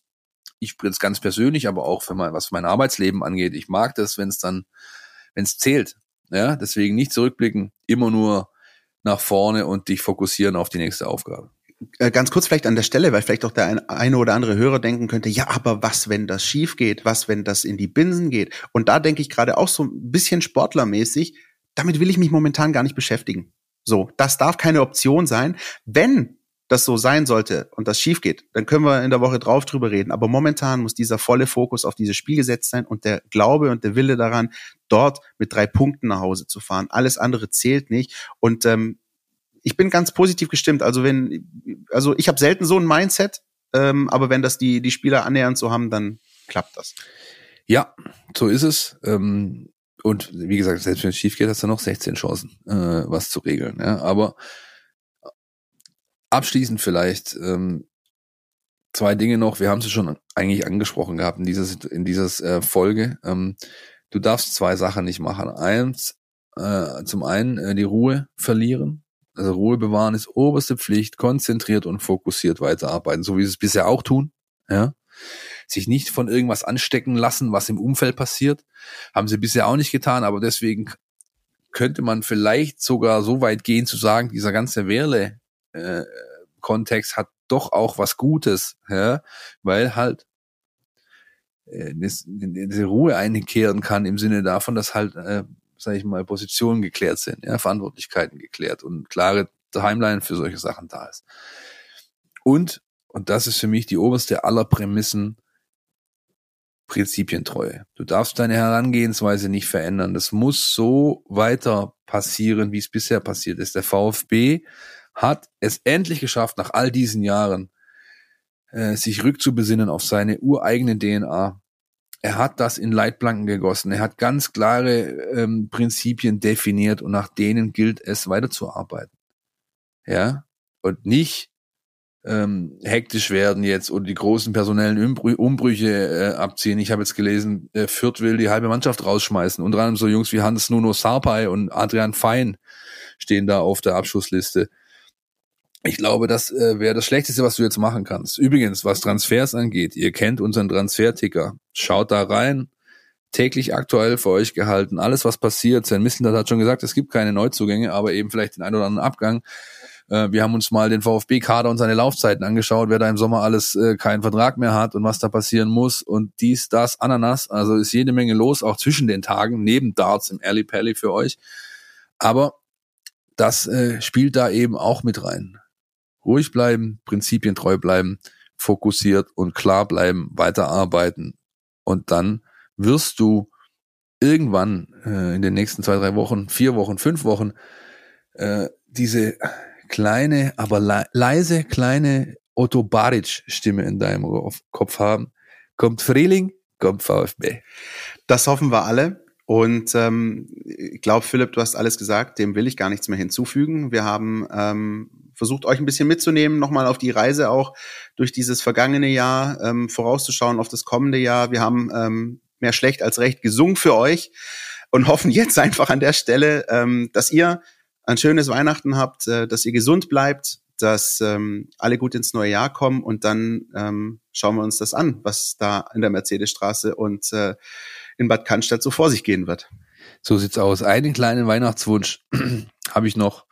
ich jetzt ganz persönlich, aber auch für mein, was mein Arbeitsleben angeht. Ich mag das, wenn es dann, wenn es zählt. Ja, deswegen nicht zurückblicken, immer nur nach vorne und dich fokussieren auf die nächste Aufgabe. Äh, ganz kurz vielleicht an der Stelle, weil vielleicht auch der eine oder andere Hörer denken könnte, ja, aber was, wenn das schief geht? Was, wenn das in die Binsen geht? Und da denke ich gerade auch so ein bisschen sportlermäßig, damit will ich mich momentan gar nicht beschäftigen. So, das darf keine Option sein. Wenn das so sein sollte und das schief geht, dann können wir in der Woche drauf drüber reden. Aber momentan muss dieser volle Fokus auf dieses Spiel gesetzt sein und der Glaube und der Wille daran, dort mit drei Punkten nach Hause zu fahren. Alles andere zählt nicht. Und ähm, ich bin ganz positiv gestimmt. Also wenn, also ich habe selten so ein Mindset, ähm, aber wenn das die die Spieler annähernd so haben, dann klappt das. Ja, so ist es. Ähm, und wie gesagt, selbst wenn es schief geht, hast du noch 16 Chancen, äh, was zu regeln. Ja? Aber abschließend vielleicht ähm, zwei Dinge noch. Wir haben sie schon eigentlich angesprochen gehabt in dieser in dieser äh, Folge. Ähm, du darfst zwei Sachen nicht machen. Eins, äh, zum einen äh, die Ruhe verlieren also Ruhe bewahren ist oberste Pflicht, konzentriert und fokussiert weiterarbeiten, so wie sie es bisher auch tun. Ja. Sich nicht von irgendwas anstecken lassen, was im Umfeld passiert. Haben sie bisher auch nicht getan, aber deswegen könnte man vielleicht sogar so weit gehen zu sagen, dieser ganze Wehrle-Kontext äh, hat doch auch was Gutes, ja, weil halt äh, diese Ruhe einkehren kann im Sinne davon, dass halt äh, sage ich mal, Positionen geklärt sind, ja, Verantwortlichkeiten geklärt und klare Timeline für solche Sachen da ist. Und, und das ist für mich die oberste aller Prämissen, Prinzipientreue. Du darfst deine Herangehensweise nicht verändern. Das muss so weiter passieren, wie es bisher passiert ist. Der VfB hat es endlich geschafft, nach all diesen Jahren, äh, sich rückzubesinnen auf seine ureigene DNA, er hat das in Leitplanken gegossen. Er hat ganz klare ähm, Prinzipien definiert und nach denen gilt es weiterzuarbeiten. Ja, und nicht ähm, hektisch werden jetzt und die großen personellen Umbrüche äh, abziehen. Ich habe jetzt gelesen, äh, Fürth will die halbe Mannschaft rausschmeißen. Unter anderem so Jungs wie Hans Nuno Sarpay und Adrian Fein stehen da auf der Abschlussliste. Ich glaube, das äh, wäre das Schlechteste, was du jetzt machen kannst. Übrigens, was Transfers angeht, ihr kennt unseren Transferticker. Schaut da rein. Täglich aktuell für euch gehalten. Alles, was passiert. Sven Mislintat hat schon gesagt, es gibt keine Neuzugänge, aber eben vielleicht den einen oder anderen Abgang. Äh, wir haben uns mal den VfB-Kader und seine Laufzeiten angeschaut, wer da im Sommer alles äh, keinen Vertrag mehr hat und was da passieren muss und dies, das, Ananas. Also ist jede Menge los, auch zwischen den Tagen, neben Darts im Alley Pally für euch. Aber das äh, spielt da eben auch mit rein. Ruhig bleiben, Prinzipien treu bleiben, fokussiert und klar bleiben, weiterarbeiten und dann wirst du irgendwann äh, in den nächsten zwei, drei Wochen, vier Wochen, fünf Wochen äh, diese kleine, aber le leise kleine Otto Baric Stimme in deinem Kopf haben. Kommt Frühling, kommt VfB. Das hoffen wir alle. Und ähm, ich glaube, Philipp, du hast alles gesagt, dem will ich gar nichts mehr hinzufügen. Wir haben ähm, versucht, euch ein bisschen mitzunehmen, nochmal auf die Reise auch durch dieses vergangene Jahr, ähm, vorauszuschauen auf das kommende Jahr. Wir haben ähm, mehr schlecht als recht gesungen für euch und hoffen jetzt einfach an der Stelle, ähm, dass ihr ein schönes Weihnachten habt, äh, dass ihr gesund bleibt, dass ähm, alle gut ins neue Jahr kommen und dann ähm, schauen wir uns das an, was da in der Mercedesstraße und äh, in Bad Cannstatt so vor sich gehen wird. So sieht's aus. Einen kleinen Weihnachtswunsch [CLEARS THROAT] habe ich noch.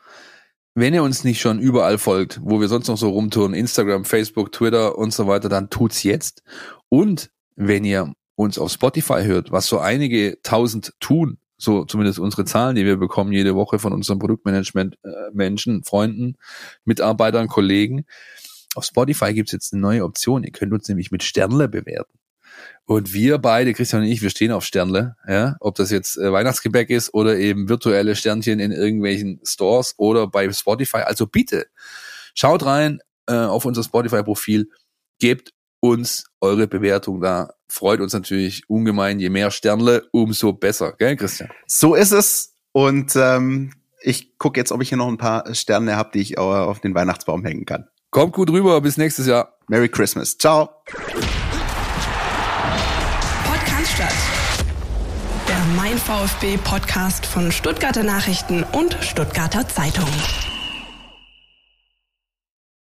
Wenn ihr uns nicht schon überall folgt, wo wir sonst noch so rumtun, Instagram, Facebook, Twitter und so weiter, dann tut's jetzt. Und wenn ihr uns auf Spotify hört, was so einige tausend tun, so zumindest unsere Zahlen, die wir bekommen jede Woche von unseren Produktmanagement äh, Freunden, Mitarbeitern, Kollegen. Auf Spotify gibt's jetzt eine neue Option. Ihr könnt uns nämlich mit Sternle bewerten. Und wir beide, Christian und ich, wir stehen auf Sternle, ja, ob das jetzt äh, Weihnachtsgebäck ist oder eben virtuelle Sternchen in irgendwelchen Stores oder bei Spotify. Also bitte schaut rein äh, auf unser Spotify-Profil, gebt uns eure Bewertung da. Freut uns natürlich ungemein. Je mehr Sternle, umso besser, gell, Christian? So ist es. Und ähm, ich gucke jetzt, ob ich hier noch ein paar Sterne habe, die ich auf den Weihnachtsbaum hängen kann. Kommt gut rüber, bis nächstes Jahr. Merry Christmas. Ciao. Podcast Der Mein VfB Podcast von Stuttgarter Nachrichten und Stuttgarter Zeitung.